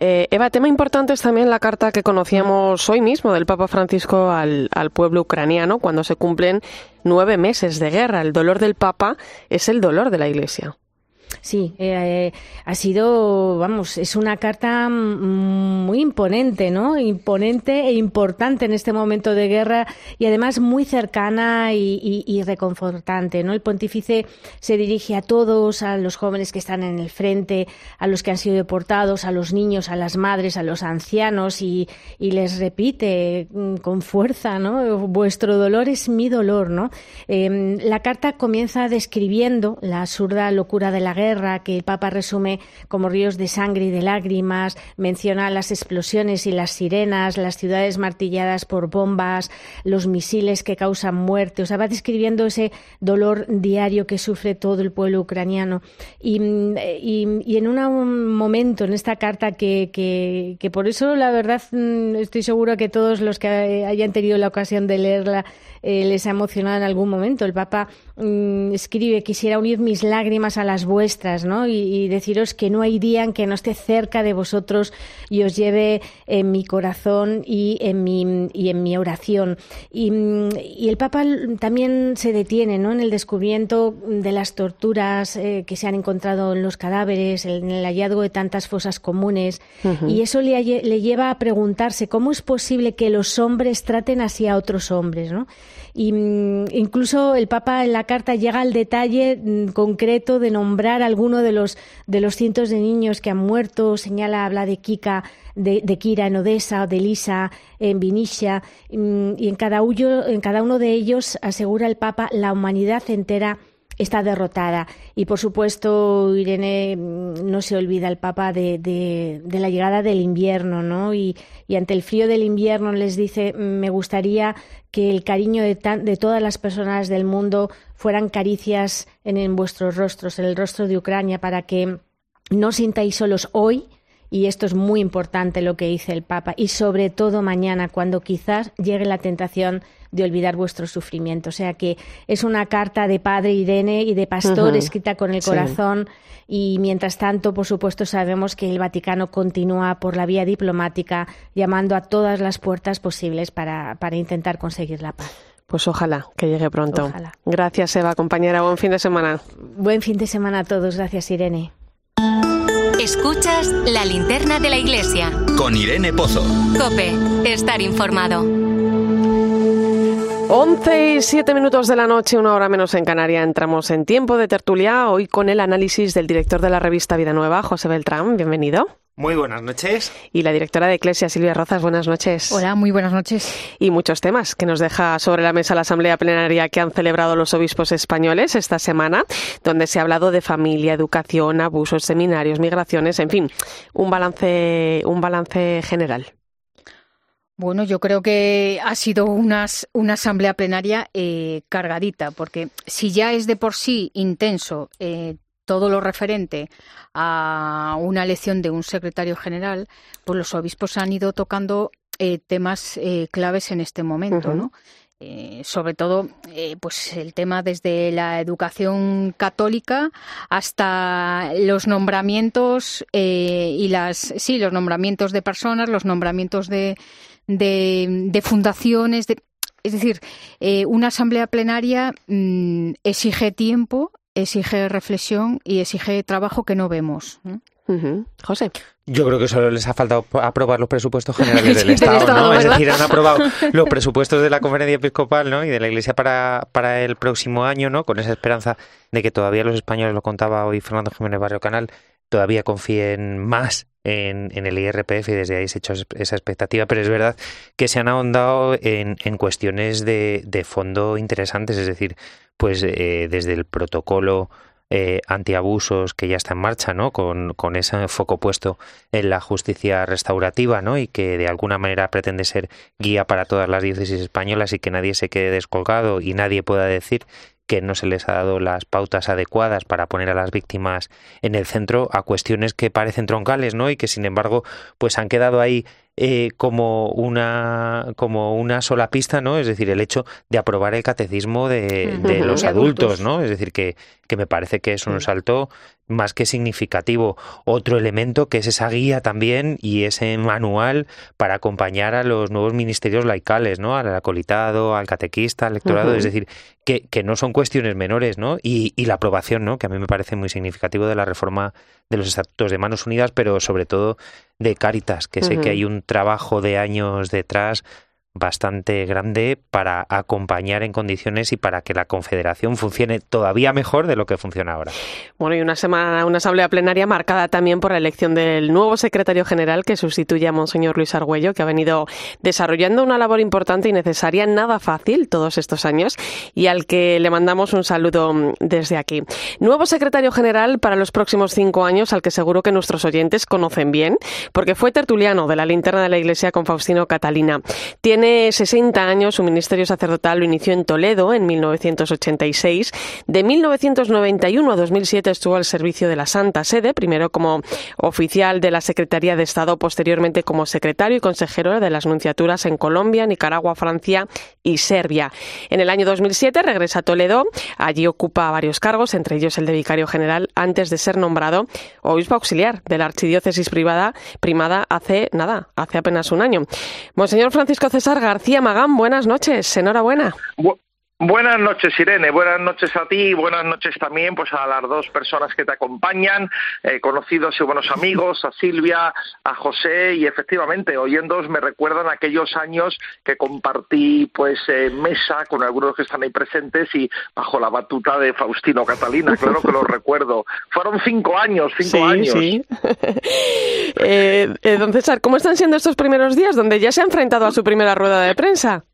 Eh, Eva, tema importante es también la carta que conocíamos hoy mismo del Papa Francisco al pueblo ucraniano cuando se cumplen nueve meses de guerra. El dolor del Papa es el dolor de la Iglesia. Sí, eh, ha sido, vamos, es una carta muy imponente, ¿no? Imponente e importante en este momento de guerra y además muy cercana y, reconfortante, ¿no? El pontífice se dirige a todos, a los jóvenes que están en el frente, a los que han sido deportados, a los niños, a las madres, a los ancianos y, les repite mm, con fuerza, ¿no? Vuestro dolor es mi dolor, ¿no? Em, la carta comienza describiendo la absurda locura de la guerra que el Papa resume como ríos de sangre y de lágrimas, menciona las explosiones y las sirenas, las ciudades martilladas por bombas, los misiles que causan muerte, o sea, va describiendo ese dolor diario que sufre todo el pueblo ucraniano. Y, en un momento, en esta carta, que, por eso, la verdad, mm, estoy seguro que todos los que hayan tenido la ocasión de leerla eh, les ha emocionado en algún momento. El Papa mm, escribe, quisiera unir mis lágrimas a las vuestras, ¿no? Y, deciros que no hay día en que no esté cerca de vosotros y os lleve en mi corazón y en mi, y en mi oración. Y, el Papa también se detiene, ¿no? En el descubrimiento de las torturas eh, que se han encontrado en los cadáveres, en el hallazgo de tantas fosas comunes. Y eso le, le lleva a preguntarse cómo es posible que los hombres traten así a otros hombres, ¿no? Y mm, incluso el Papa en la carta llega al detalle mm, concreto de nombrar alguno de los, de los cientos de niños que han muerto, señala, habla de Kika, de, Kira en Odessa, de Lisa en Vinicia, mm, y en cada, en cada uno de ellos asegura el Papa la humanidad entera está derrotada. Y por supuesto, Irene mm, no se olvida el Papa de, de, la llegada del invierno, ¿no? Y, ante el frío del invierno les dice, me gustaría que el cariño de, de todas las personas del mundo fueran caricias en, en vuestros rostros, en el rostro de Ucrania, para que no sintáis solos hoy, y esto es muy importante lo que dice el Papa, y sobre todo mañana, cuando quizás llegue la tentación de olvidar vuestro sufrimiento. O sea que es una carta de padre Irene y de pastor escrita con el corazón y mientras tanto, por supuesto, sabemos que el Vaticano continúa por la vía diplomática llamando a todas las puertas posibles para, para intentar conseguir la paz. Pues ojalá que llegue pronto. Gracias, Eva, compañera. Buen fin de semana. Buen fin de semana a todos. Gracias, Irene. Escuchas la linterna de la iglesia. Con Irene Pozo. Cope, estar informado. 11 y 7 minutos de la noche, una hora menos en Canarias. Entramos en tiempo de tertulia, hoy con el análisis del director de la revista Vida Nueva, José Beltrán. Bienvenido. Muy buenas noches. Y la directora de Eclesia, Silvia Rozas, buenas noches. Hola, muy buenas noches. Y muchos temas que nos deja sobre la mesa la Asamblea Plenaria que han celebrado los obispos españoles esta semana, donde se ha hablado de familia, educación, abusos, seminarios, migraciones, en fin, un balance, un balance general. Bueno, yo creo que ha sido una, una asamblea plenaria eh, cargadita, porque si ya es de por sí intenso eh, todo lo referente a una elección de un secretario general, pues los obispos han ido tocando eh, temas claves en este momento, ¿no? sobre todo pues el tema desde la educación católica hasta los nombramientos y las sí los nombramientos de personas los nombramientos de, de, fundaciones. De, es decir, eh, una asamblea plenaria mm, exige tiempo, exige reflexión y exige trabajo que no vemos. José. Yo creo que solo les ha faltado aprobar los presupuestos generales del, Estado, ¿no? Es decir, han aprobado los presupuestos de la Conferencia Episcopal, ¿no? Y de la Iglesia para, para el próximo año, ¿no? Con esa esperanza de que todavía los españoles, lo contaba hoy Fernando Jiménez Barrio Canal, todavía confíen más en, el IRPF y desde ahí se ha hecho esa expectativa, pero es verdad que se han ahondado en, en cuestiones de, de, fondo interesantes, es decir, pues eh, desde el protocolo eh, antiabusos que ya está en marcha, ¿no? Con, con, ese foco puesto en la justicia restaurativa, ¿no? Y que de alguna manera pretende ser guía para todas las diócesis españolas y que nadie se quede descolgado y nadie pueda decir que no se les ha dado las pautas adecuadas para poner a las víctimas en el centro a cuestiones que parecen troncales, ¿no? Y que sin embargo, pues han quedado ahí eh, como una como una sola pista, ¿no? Es decir, el hecho de aprobar el catecismo de, de los adultos, ¿no? Es decir, que, que me parece que es un salto más que significativo. Otro elemento que es esa guía también y ese manual para acompañar a los nuevos ministerios laicales, ¿no? Al acolitado, al catequista, al lectorado, es decir, que, que, no son cuestiones menores, ¿no? Y, y la aprobación, ¿no? Que a mí me parece muy significativo de la reforma de los estatutos de Manos Unidas, pero sobre todo de Cáritas, que sé que hay un trabajo de años detrás bastante grande para acompañar en condiciones y para que la Confederación funcione todavía mejor de lo que funciona ahora. Bueno, y una semana, una asamblea plenaria marcada también por la elección del nuevo secretario general que sustituye a Monseñor Luis Argüello, que ha venido desarrollando una labor importante y necesaria, nada fácil todos estos años, y al que le mandamos un saludo desde aquí. Nuevo secretario general para los próximos cinco años, al que seguro que nuestros oyentes conocen bien, porque fue tertuliano de la linterna de la Iglesia con Faustino Catalina. Tiene tiene 60 años, su ministerio sacerdotal lo inició en Toledo en 1986. De 1991 a 2007 estuvo al servicio de la Santa Sede, primero como oficial de la Secretaría de Estado, posteriormente como secretario y consejero de las nunciaturas en Colombia, Nicaragua, Francia y Serbia. En el año 2007 regresa a Toledo, allí ocupa varios cargos, entre ellos el de vicario general, antes de ser nombrado obispo auxiliar de la archidiócesis privada, primada hace nada, hace apenas un año. Monseñor Francisco César García Magán, buenas noches, enhorabuena. Buenas noches, Irene. Buenas noches a ti y buenas noches también pues a las dos personas que te acompañan, eh, conocidos y buenos amigos, a Silvia, a José y efectivamente, oyéndoos me recuerdan aquellos años que compartí pues mesa con algunos que están ahí presentes y bajo la batuta de Faustino Catalina, claro que lo recuerdo. Fueron cinco años, cinco años. Sí. eh, eh, don César, ¿cómo están siendo estos primeros días donde ya se ha enfrentado a su primera rueda de prensa?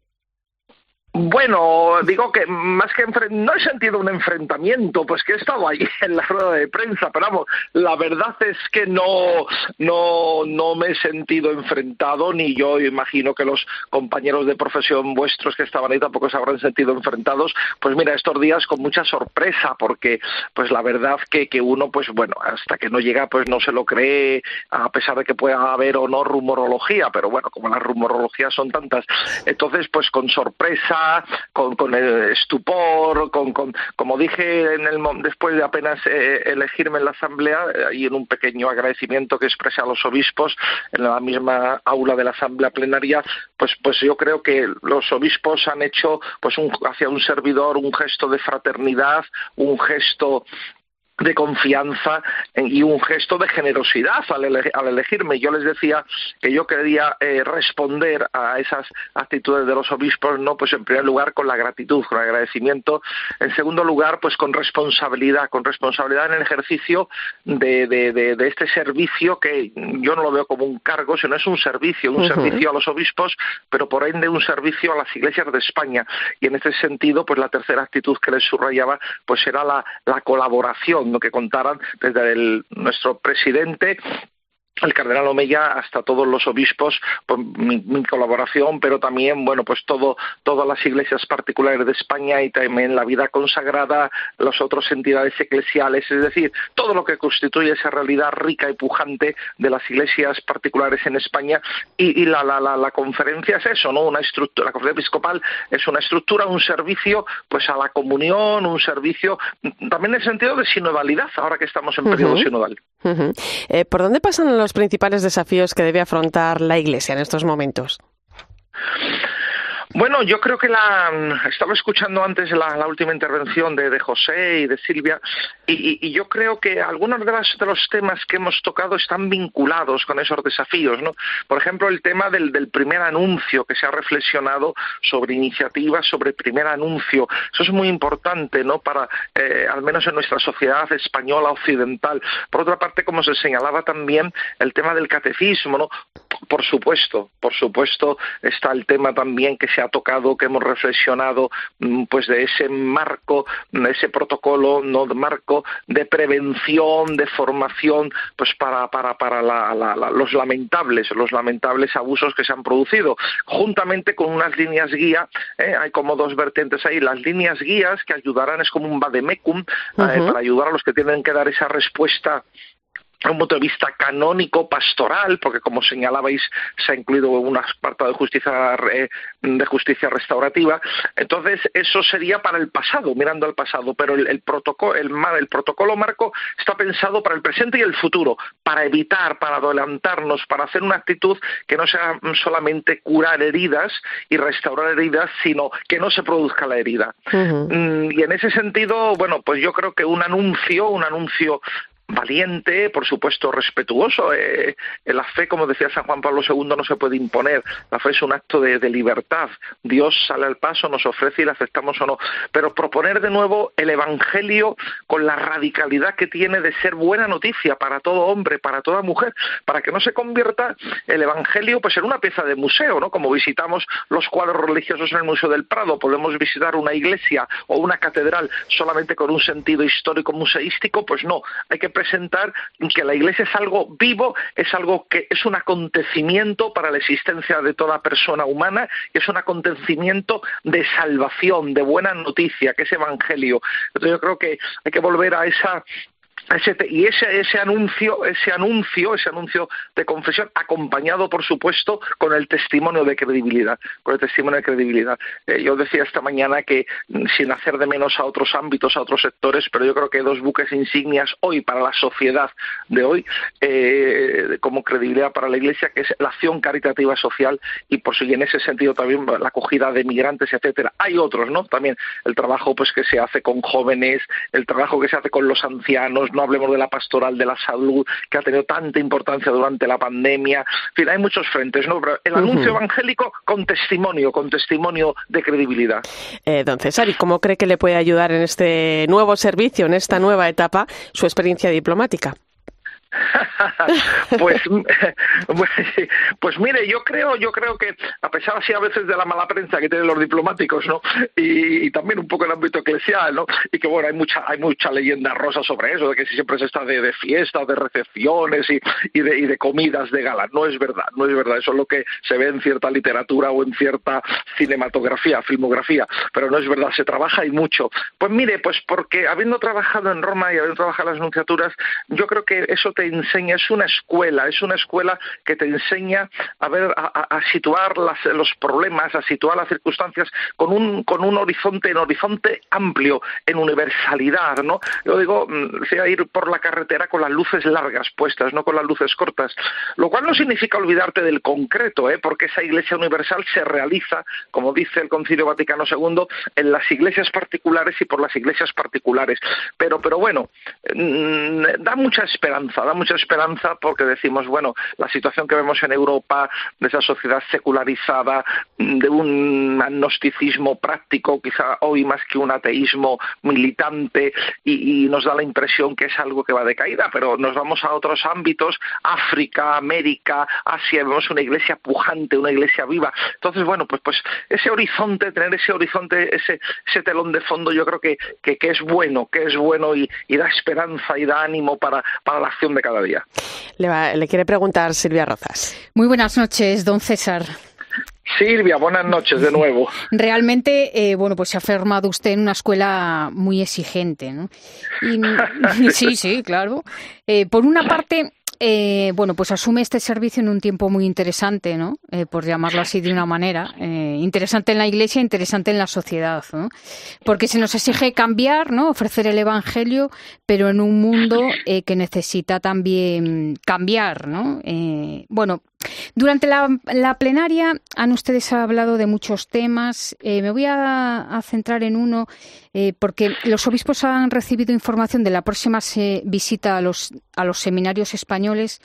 Bueno, digo que más que no he sentido un enfrentamiento, pues que he estado ahí en la rueda de prensa, pero vamos, la verdad es que no, no, no me he sentido enfrentado, ni yo imagino que los compañeros de profesión vuestros que estaban ahí tampoco se habrán sentido enfrentados. Pues mira, estos días con mucha sorpresa, porque pues la verdad que, que uno, pues bueno, hasta que no llega, pues no se lo cree, a pesar de que pueda haber o no rumorología, pero bueno, como las rumorologías son tantas, entonces pues con sorpresa con, con el estupor, con, con, como dije en el, después de apenas eh, elegirme en la asamblea eh, y en un pequeño agradecimiento que expresé a los obispos en la misma aula de la asamblea plenaria, pues pues yo creo que los obispos han hecho pues un, hacia un servidor un gesto de fraternidad, un gesto de confianza y un gesto de generosidad al, elegirme. Yo les decía que yo quería eh, responder a esas actitudes de los obispos, no, pues en primer lugar con la gratitud, con el agradecimiento, en segundo lugar, pues con responsabilidad, con responsabilidad en el ejercicio de, de, este servicio que yo no lo veo como un cargo, sino es un servicio, un servicio a los obispos, pero por ende un servicio a las iglesias de España. Y en ese sentido, pues la tercera actitud que les subrayaba, pues era la, la colaboración que contaran desde el, nuestro presidente el cardenal Omeya hasta todos los obispos por mi, colaboración pero también bueno pues todo todas las iglesias particulares de España y también la vida consagrada las otras entidades eclesiales es decir todo lo que constituye esa realidad rica y pujante de las iglesias particulares en España. Y, y la, la, la, la, conferencia es eso no una estructura la conferencia episcopal es una estructura un servicio pues a la comunión un servicio también en el sentido de sinodalidad ahora que estamos en periodo sinodal. Eh, ¿por dónde pasan los los principales desafíos que debe afrontar la Iglesia en estos momentos? Bueno, yo creo que la estaba escuchando antes la, última intervención de, José y de Silvia y, yo creo que algunos de, de, los temas que hemos tocado están vinculados con esos desafíos, ¿no? Por ejemplo, el tema del, primer anuncio que se ha reflexionado sobre iniciativas, sobre primer anuncio. Eso es muy importante, ¿no? Para, eh, al menos en nuestra sociedad española occidental. Por otra parte, como se señalaba también, el tema del catecismo, ¿no? Por supuesto, por supuesto, está el tema también que se ha tocado, que hemos reflexionado, mm, pues de ese marco, de ese protocolo, no marco de prevención, de formación, pues para, para, para los lamentables, los lamentables abusos que se han producido, juntamente con unas líneas guía, ¿eh? hay como dos vertientes ahí, las líneas guías que ayudarán, es como un vademecum, eh, para ayudar a los que tienen que dar esa respuesta un punto de vista canónico, pastoral, porque como señalabais se ha incluido un apartado de justicia de justicia restaurativa. Entonces eso sería para el pasado, mirando al pasado, pero el, protocolo, el, el, protocolo marco está pensado para el presente y el futuro, para evitar, para adelantarnos, para hacer una actitud que no sea solamente curar heridas y restaurar heridas, sino que no se produzca la herida. Mm, y en ese sentido, bueno, pues yo creo que un anuncio, un anuncio valiente, por supuesto respetuoso. Eh, la fe, como decía San Juan Pablo II, no se puede imponer. La fe es un acto de, libertad. Dios sale al paso, nos ofrece y la aceptamos o no. Pero proponer de nuevo el Evangelio con la radicalidad que tiene de ser buena noticia para todo hombre, para toda mujer, para que no se convierta el Evangelio pues en una pieza de museo, ¿no? Como visitamos los cuadros religiosos en el Museo del Prado, podemos visitar una iglesia o una catedral solamente con un sentido histórico museístico, pues no, hay que presentar que la Iglesia es algo vivo, es algo que es un acontecimiento para la existencia de toda persona humana, es un acontecimiento de salvación, de buena noticia, que es Evangelio. Entonces yo creo que hay que volver a esa y ese, ese anuncio, ese anuncio, ese anuncio de confesión, acompañado, por supuesto, con el testimonio de credibilidad, con el testimonio de credibilidad. Eh, yo decía esta mañana que, mm, sin hacer de menos a otros ámbitos, a otros sectores, pero yo creo que hay dos buques insignias hoy para la sociedad de hoy, eh, como credibilidad para la Iglesia, que es la acción caritativa social y, por si en ese sentido también la acogida de migrantes, etcétera. Hay otros, ¿no? También el trabajo, pues, que se hace con jóvenes, el trabajo que se hace con los ancianos, no hablemos de la pastoral de la salud, que ha tenido tanta importancia durante la pandemia. En fin, hay muchos frentes, ¿no? Pero el anuncio evangélico con testimonio, con testimonio de credibilidad. Eh, don César, ¿y cómo cree que le puede ayudar en este nuevo servicio, en esta nueva etapa, su experiencia diplomática? pues, pues, mire, yo creo, yo creo que a pesar así a veces de la mala prensa que tienen los diplomáticos, ¿no? Y, también un poco el ámbito eclesial, ¿no? Y que bueno, hay mucha, hay mucha leyenda rosa sobre eso, de que siempre se está de, de fiestas, de recepciones y, y, de, y de comidas de gala. No es verdad, no es verdad. Eso es lo que se ve en cierta literatura o en cierta cinematografía, filmografía, pero no es verdad, se trabaja y mucho. Pues mire, pues porque habiendo trabajado en Roma y habiendo trabajado en las nunciaturas, yo creo que eso te enseña, es una escuela, es una escuela que te enseña a ver, a, situar los problemas, a situar las circunstancias con un, con un horizonte, en horizonte amplio, en universalidad, ¿no? Yo digo, mm, sea ir por la carretera con las luces largas puestas, no con las luces cortas, lo cual no significa olvidarte del concreto, ¿eh? porque esa iglesia universal se realiza, como dice el Concilio Vaticano II, en las iglesias particulares y por las iglesias particulares. Pero, pero bueno, mm, da mucha esperanza, da mucha esperanza porque decimos, bueno, la situación que vemos en Europa, de esa sociedad secularizada, de un agnosticismo práctico, quizá hoy más que un ateísmo militante, y, nos da la impresión que es algo que va de caída, pero nos vamos a otros ámbitos, África, América, Asia, vemos una iglesia pujante, una iglesia viva. Entonces, bueno, pues, pues ese horizonte, tener ese horizonte, ese, ese telón de fondo, yo creo que, que, es bueno, que es bueno y, y da esperanza y da ánimo para, para la acción de cada día. Le, quiere preguntar Silvia Rozas. Muy buenas noches, don César. Silvia, buenas noches de nuevo. Realmente, eh, bueno, pues se ha formado usted en una escuela muy exigente, ¿no? sí, sí, claro. Eh, por una parte, eh, bueno, pues asume este servicio en un tiempo muy interesante, ¿no? Eh, por llamarlo así de una manera. Eh, interesante en la Iglesia, interesante en la sociedad, ¿no? Porque se nos exige cambiar, ¿no? Ofrecer el Evangelio, pero en un mundo que necesita también cambiar, ¿no? bueno, Durante la, plenaria han ustedes hablado de muchos temas. Eh, me voy a, centrar en uno eh, porque los obispos han recibido información de la próxima visita a los, a los seminarios españoles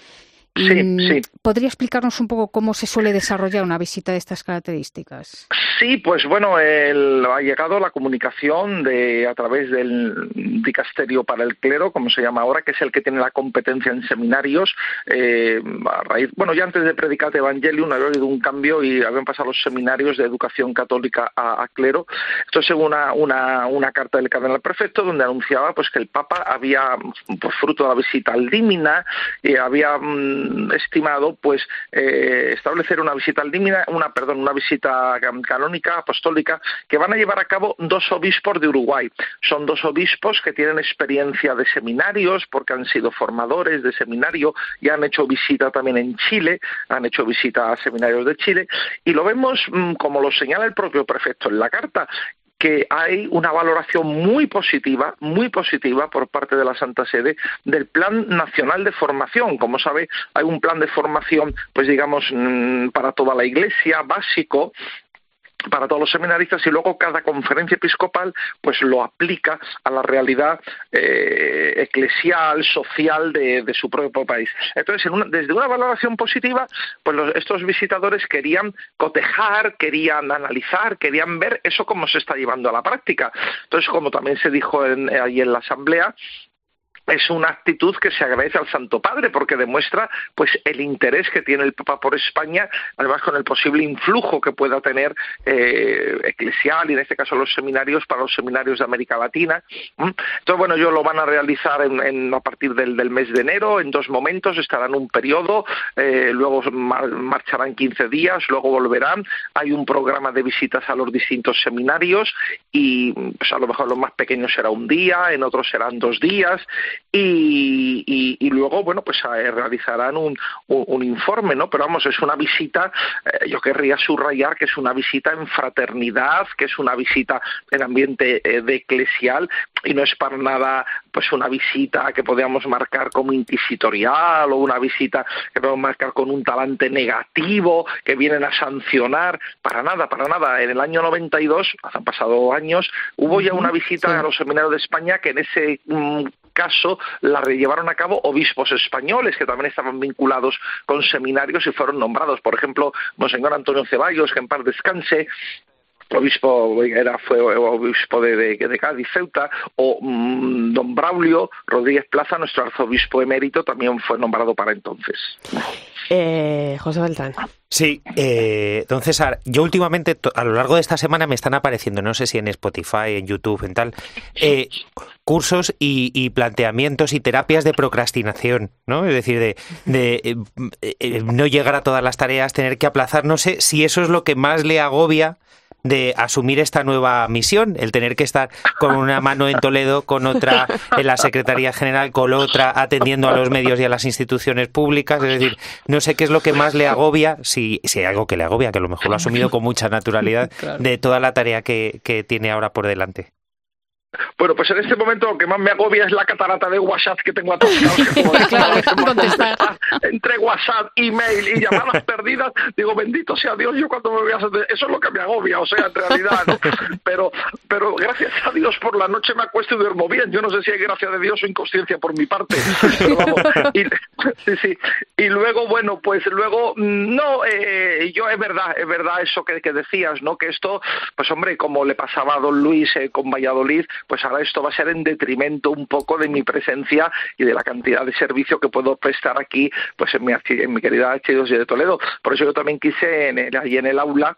Sí, ¿Podría explicarnos un poco cómo se suele desarrollar una visita de estas características? Sí, pues bueno, el, ha llegado la comunicación de a través del dicasterio para el clero, como se llama ahora, que es el que tiene la competencia en seminarios. Eh, a raíz, bueno, ya antes de predicar Evangelium había habido un cambio y habían pasado los seminarios de educación católica a, clero. Esto según una, una, una, carta del cardenal prefecto donde anunciaba pues que el Papa había, por fruto de la visita al Dímina, y había mm, estimado pues eh, establecer una visita al una perdón, una visita canónica apostólica que van a llevar a cabo dos obispos de Uruguay. Son dos obispos que tienen experiencia de seminarios porque han sido formadores de seminario y han hecho visita también en Chile, han hecho visita a seminarios de Chile y lo vemos mm, como lo señala el propio prefecto en la carta que hay una valoración muy positiva, muy positiva por parte de la Santa Sede del Plan Nacional de Formación. Como sabe, hay un plan de formación, pues digamos, mm, para toda la Iglesia, básico, para todos los seminaristas y luego cada conferencia episcopal pues lo aplica a la realidad eh, eclesial, social de, su propio país. Entonces, desde una valoración positiva, pues estos visitadores querían cotejar, querían analizar, querían ver eso cómo se está llevando a la práctica. Entonces, como también se dijo ahí en la asamblea, es una actitud que se agradece al Santo Padre porque demuestra pues el interés que tiene el Papa por España, además con el posible influjo que pueda tener eh, eclesial y en este caso los seminarios para los seminarios de América Latina. Entonces, bueno, ellos lo van a realizar en, a partir del, mes de enero, en dos momentos, estarán un periodo, eh, luego marcharán 15 días, luego volverán. Hay un programa de visitas a los distintos seminarios y pues, a lo mejor los más pequeños será un día, en otros serán dos días y, y, luego, bueno, pues eh, realizarán un, un, informe, ¿no? Pero vamos, es una visita, eh, yo querría subrayar que es una visita en fraternidad, que es una visita en ambiente eh, de eclesial y no es para nada pues una visita que podríamos marcar como inquisitorial o una visita que podemos marcar con un talante negativo que vienen a sancionar, para nada, para nada. En el año 92, han pasado años, hubo ya una visita a los seminarios de España que en ese mm, caso la llevaron a cabo obispos españoles que también estaban vinculados con seminarios y fueron nombrados. Por ejemplo, Monseñor Antonio Ceballos, que en paz descanse, obispo era fue obispo de, Cádiz Ceuta o mm, don Braulio Rodríguez Plaza nuestro arzobispo emérito también fue nombrado para entonces eh, José Beltrán Sí, eh, don César, yo últimamente, a lo largo de esta semana me están apareciendo, no sé si en Spotify, en YouTube, en tal, eh, cursos y, planteamientos y terapias de procrastinación, ¿no? Es decir, de, de eh, no llegar a todas las tareas, tener que aplazar, no sé si eso es lo que más le agobia de asumir esta nueva misión, el tener que estar con una mano en Toledo, con otra en la Secretaría General, con otra atendiendo a los medios y a las instituciones públicas. Es decir, no sé qué es lo que más le agobia, si, si hay algo que le agobia, que a lo mejor lo ha asumido con mucha naturalidad, de toda la tarea que, que tiene ahora por delante. Bueno, pues en este momento lo que más me agobia es la catarata de WhatsApp que tengo atascados. entre WhatsApp, email y llamadas perdidas, digo, bendito sea Dios, yo cuando me voy a hacer... Eso es lo que me agobia, o sea, en realidad, ¿no? Pero, pero gracias a Dios por la noche me acuesto y duermo bien. Yo no sé si hay gracia de Dios o inconsciencia por mi parte. y, sí, sí. Y luego, bueno, pues luego, no, eh, yo es verdad, es verdad eso que, que, decías, ¿no? Que esto, pues hombre, como le pasaba a don Luis eh, con Valladolid, pues ahora esto va a ser en detrimento un poco de mi presencia y de la cantidad de servicio que puedo prestar aquí, pues en mi, en mi querida Archidiócesis de Toledo. Por eso yo también quise en allí en el aula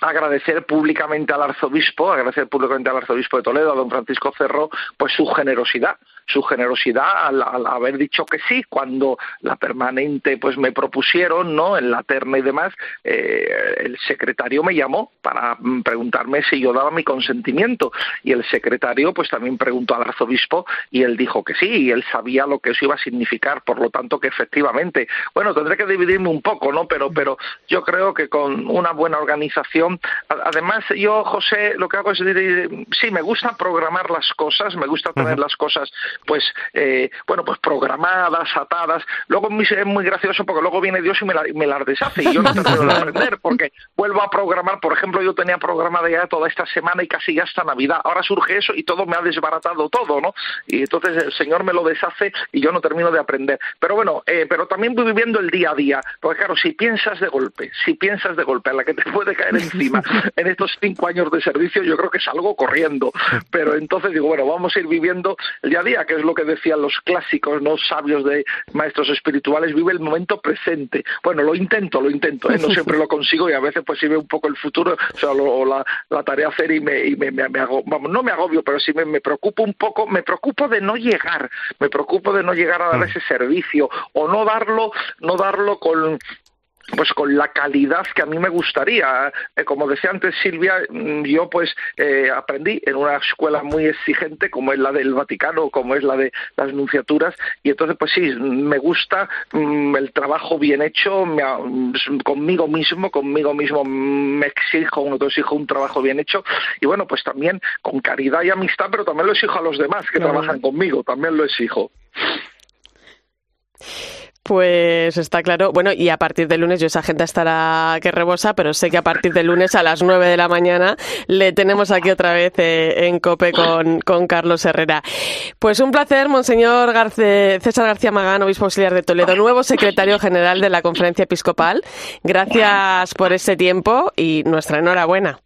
agradecer públicamente al arzobispo, agradecer públicamente al arzobispo de Toledo, a don Francisco Cerro, pues su generosidad, su generosidad al, haber dicho que sí cuando la permanente pues me propusieron no en la terna y demás eh, el secretario me llamó para mm, preguntarme si yo daba mi consentimiento. Y el secretario pues también preguntó al arzobispo y él dijo que sí y él sabía lo que eso iba a significar. Por lo tanto que efectivamente bueno tendré que dividirme un poco no pero pero yo creo que con una buena organización además yo, José, lo que hago es decir, sí, me gusta programar las cosas, me gusta tener las cosas, pues, eh, bueno, pues programadas, atadas. Luego es muy gracioso porque luego viene Dios y me, me las deshace y yo no tengo que aprender porque vuelvo a programar, por ejemplo, yo tenía programada ya toda esta semana y casi ya hasta Navidad. Ahora surge eso y todo me ha desbaratado todo, ¿no? Y entonces el Señor me lo deshace y yo no termino de aprender. Pero bueno, eh, pero también voy viviendo el día a día, porque claro, si piensas de golpe, si piensas de golpe a la que te puede caer encima en estos cinco años de servicio, yo creo que salgo corriendo. Pero entonces digo, bueno, vamos a ir viviendo el día a día, que es lo que decían los clásicos, no sabios de maestros espirituales, vive el momento presente. Bueno, lo intento, lo intento, ¿eh? no siempre lo consigo y a veces pues si veo un poco el futuro, o sea, la, la, tarea a hacer y me, y me, me, hago, vamos, no me agobio, pero sí me, me preocupo un poco, me preocupo de no llegar, me preocupo de no llegar a dar mm. ese servicio o no darlo, no darlo con pues con la calidad que a mí me gustaría. Eh, como decía antes Silvia, mm, yo pues eh, aprendí en una escuela muy exigente como es la del Vaticano, como es la de las nunciaturas, y entonces pues sí, me gusta mm, el trabajo bien hecho, me, conmigo mismo, conmigo mismo me exijo, uno exijo un trabajo bien hecho, y bueno, pues también con caridad y amistad, pero también lo exijo a los demás que trabajan conmigo, también lo exijo. Pues está claro. Bueno, y a partir del lunes, yo esa gente estará que rebosa, pero sé que a partir del lunes a las 9 de la mañana le tenemos aquí otra vez eh, en COPE con, con, Carlos Herrera. Pues un placer, Monseñor César García Magán, obispo auxiliar de Toledo, nuevo secretario general de la Conferencia Episcopal. Gracias por ese tiempo y nuestra enhorabuena.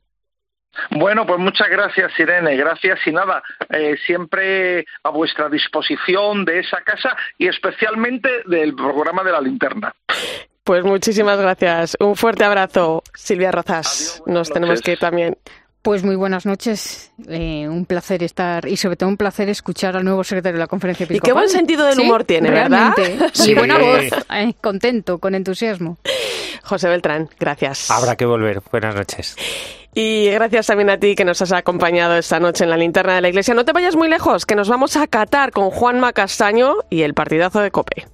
Bueno, pues muchas gracias, Irene. Gracias y nada, eh, siempre a vuestra disposición de esa casa y especialmente del programa de la linterna. Pues muchísimas gracias. Un fuerte abrazo, Silvia Rozas. Nos tenemos que ir también. Pues muy buenas noches. Eh, un placer estar y sobre todo un placer escuchar al nuevo secretario de la conferencia episcopal. Y qué buen sentido del humor tiene, ¿verdad? Sí. Y buena voz, eh, contento, con entusiasmo. José Beltrán, gracias. Habrá que volver. Buenas noches. Y gracias también a ti que nos has acompañado esta noche en la linterna de la iglesia. No te vayas muy lejos, que nos vamos a Qatar con Juanma Castaño y el partidazo de Cope.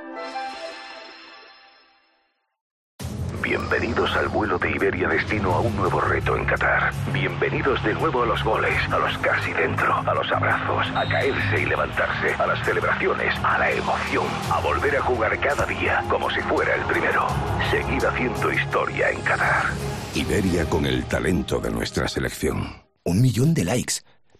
Al vuelo de Iberia destino a un nuevo reto en Qatar. Bienvenidos de nuevo a los goles, a los casi dentro, a los abrazos, a caerse y levantarse, a las celebraciones, a la emoción, a volver a jugar cada día como si fuera el primero. Seguir haciendo historia en Qatar. Iberia con el talento de nuestra selección. Un millón de likes.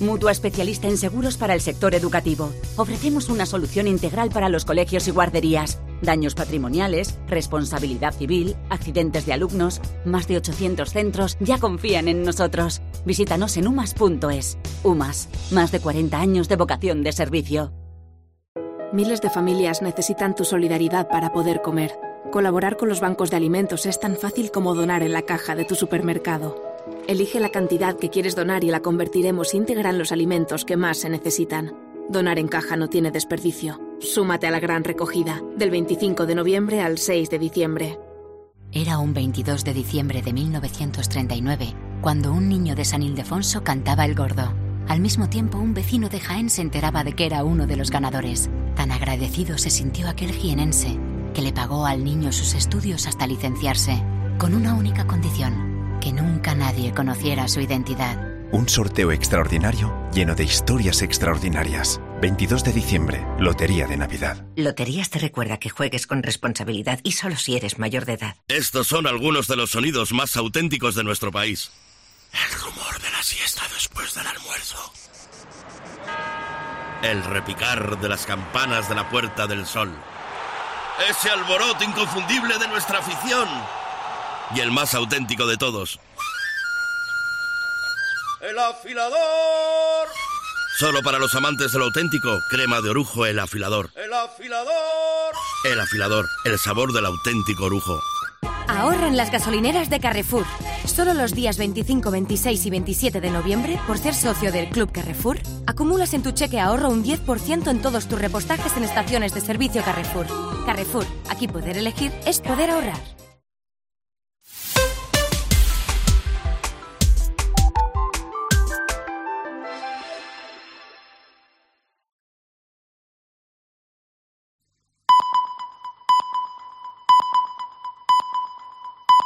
mutua especialista en seguros para el sector educativo. Ofrecemos una solución integral para los colegios y guarderías. Daños patrimoniales, responsabilidad civil, accidentes de alumnos. Más de 800 centros ya confían en nosotros. Visítanos en umas.es. UMAS, más de 40 años de vocación de servicio. Miles de familias necesitan tu solidaridad para poder comer. Colaborar con los bancos de alimentos es tan fácil como donar en la caja de tu supermercado. Elige la cantidad que quieres donar y la convertiremos íntegra en los alimentos que más se necesitan. Donar en caja no tiene desperdicio. Súmate a la gran recogida, del 25 de noviembre al 6 de diciembre. Era un 22 de diciembre de 1939, cuando un niño de San Ildefonso cantaba el gordo. Al mismo tiempo, un vecino de Jaén se enteraba de que era uno de los ganadores. Tan agradecido se sintió aquel jienense, que le pagó al niño sus estudios hasta licenciarse, con una única condición, que nunca nadie conociera su identidad. Un sorteo extraordinario lleno de historias extraordinarias. 22 de diciembre, Lotería de Navidad. Loterías te recuerda que juegues con responsabilidad y solo si eres mayor de edad. Estos son algunos de los sonidos más auténticos de nuestro país. El rumor de la siesta después del almuerzo. El repicar de las campanas de la Puerta del Sol. Ese alboroto inconfundible de nuestra afición. Y el más auténtico de todos. ¡El afilador! Solo para los amantes de lo auténtico, crema de orujo el afilador. ¡El afilador! El afilador, el sabor del auténtico orujo. Ahorra en las gasolineras de Carrefour. Solo los días 25, 26 y 27 de noviembre, por ser socio del Club Carrefour, acumulas en tu cheque ahorro un 10% en todos tus repostajes en estaciones de servicio Carrefour. Carrefour, aquí poder elegir es poder ahorrar.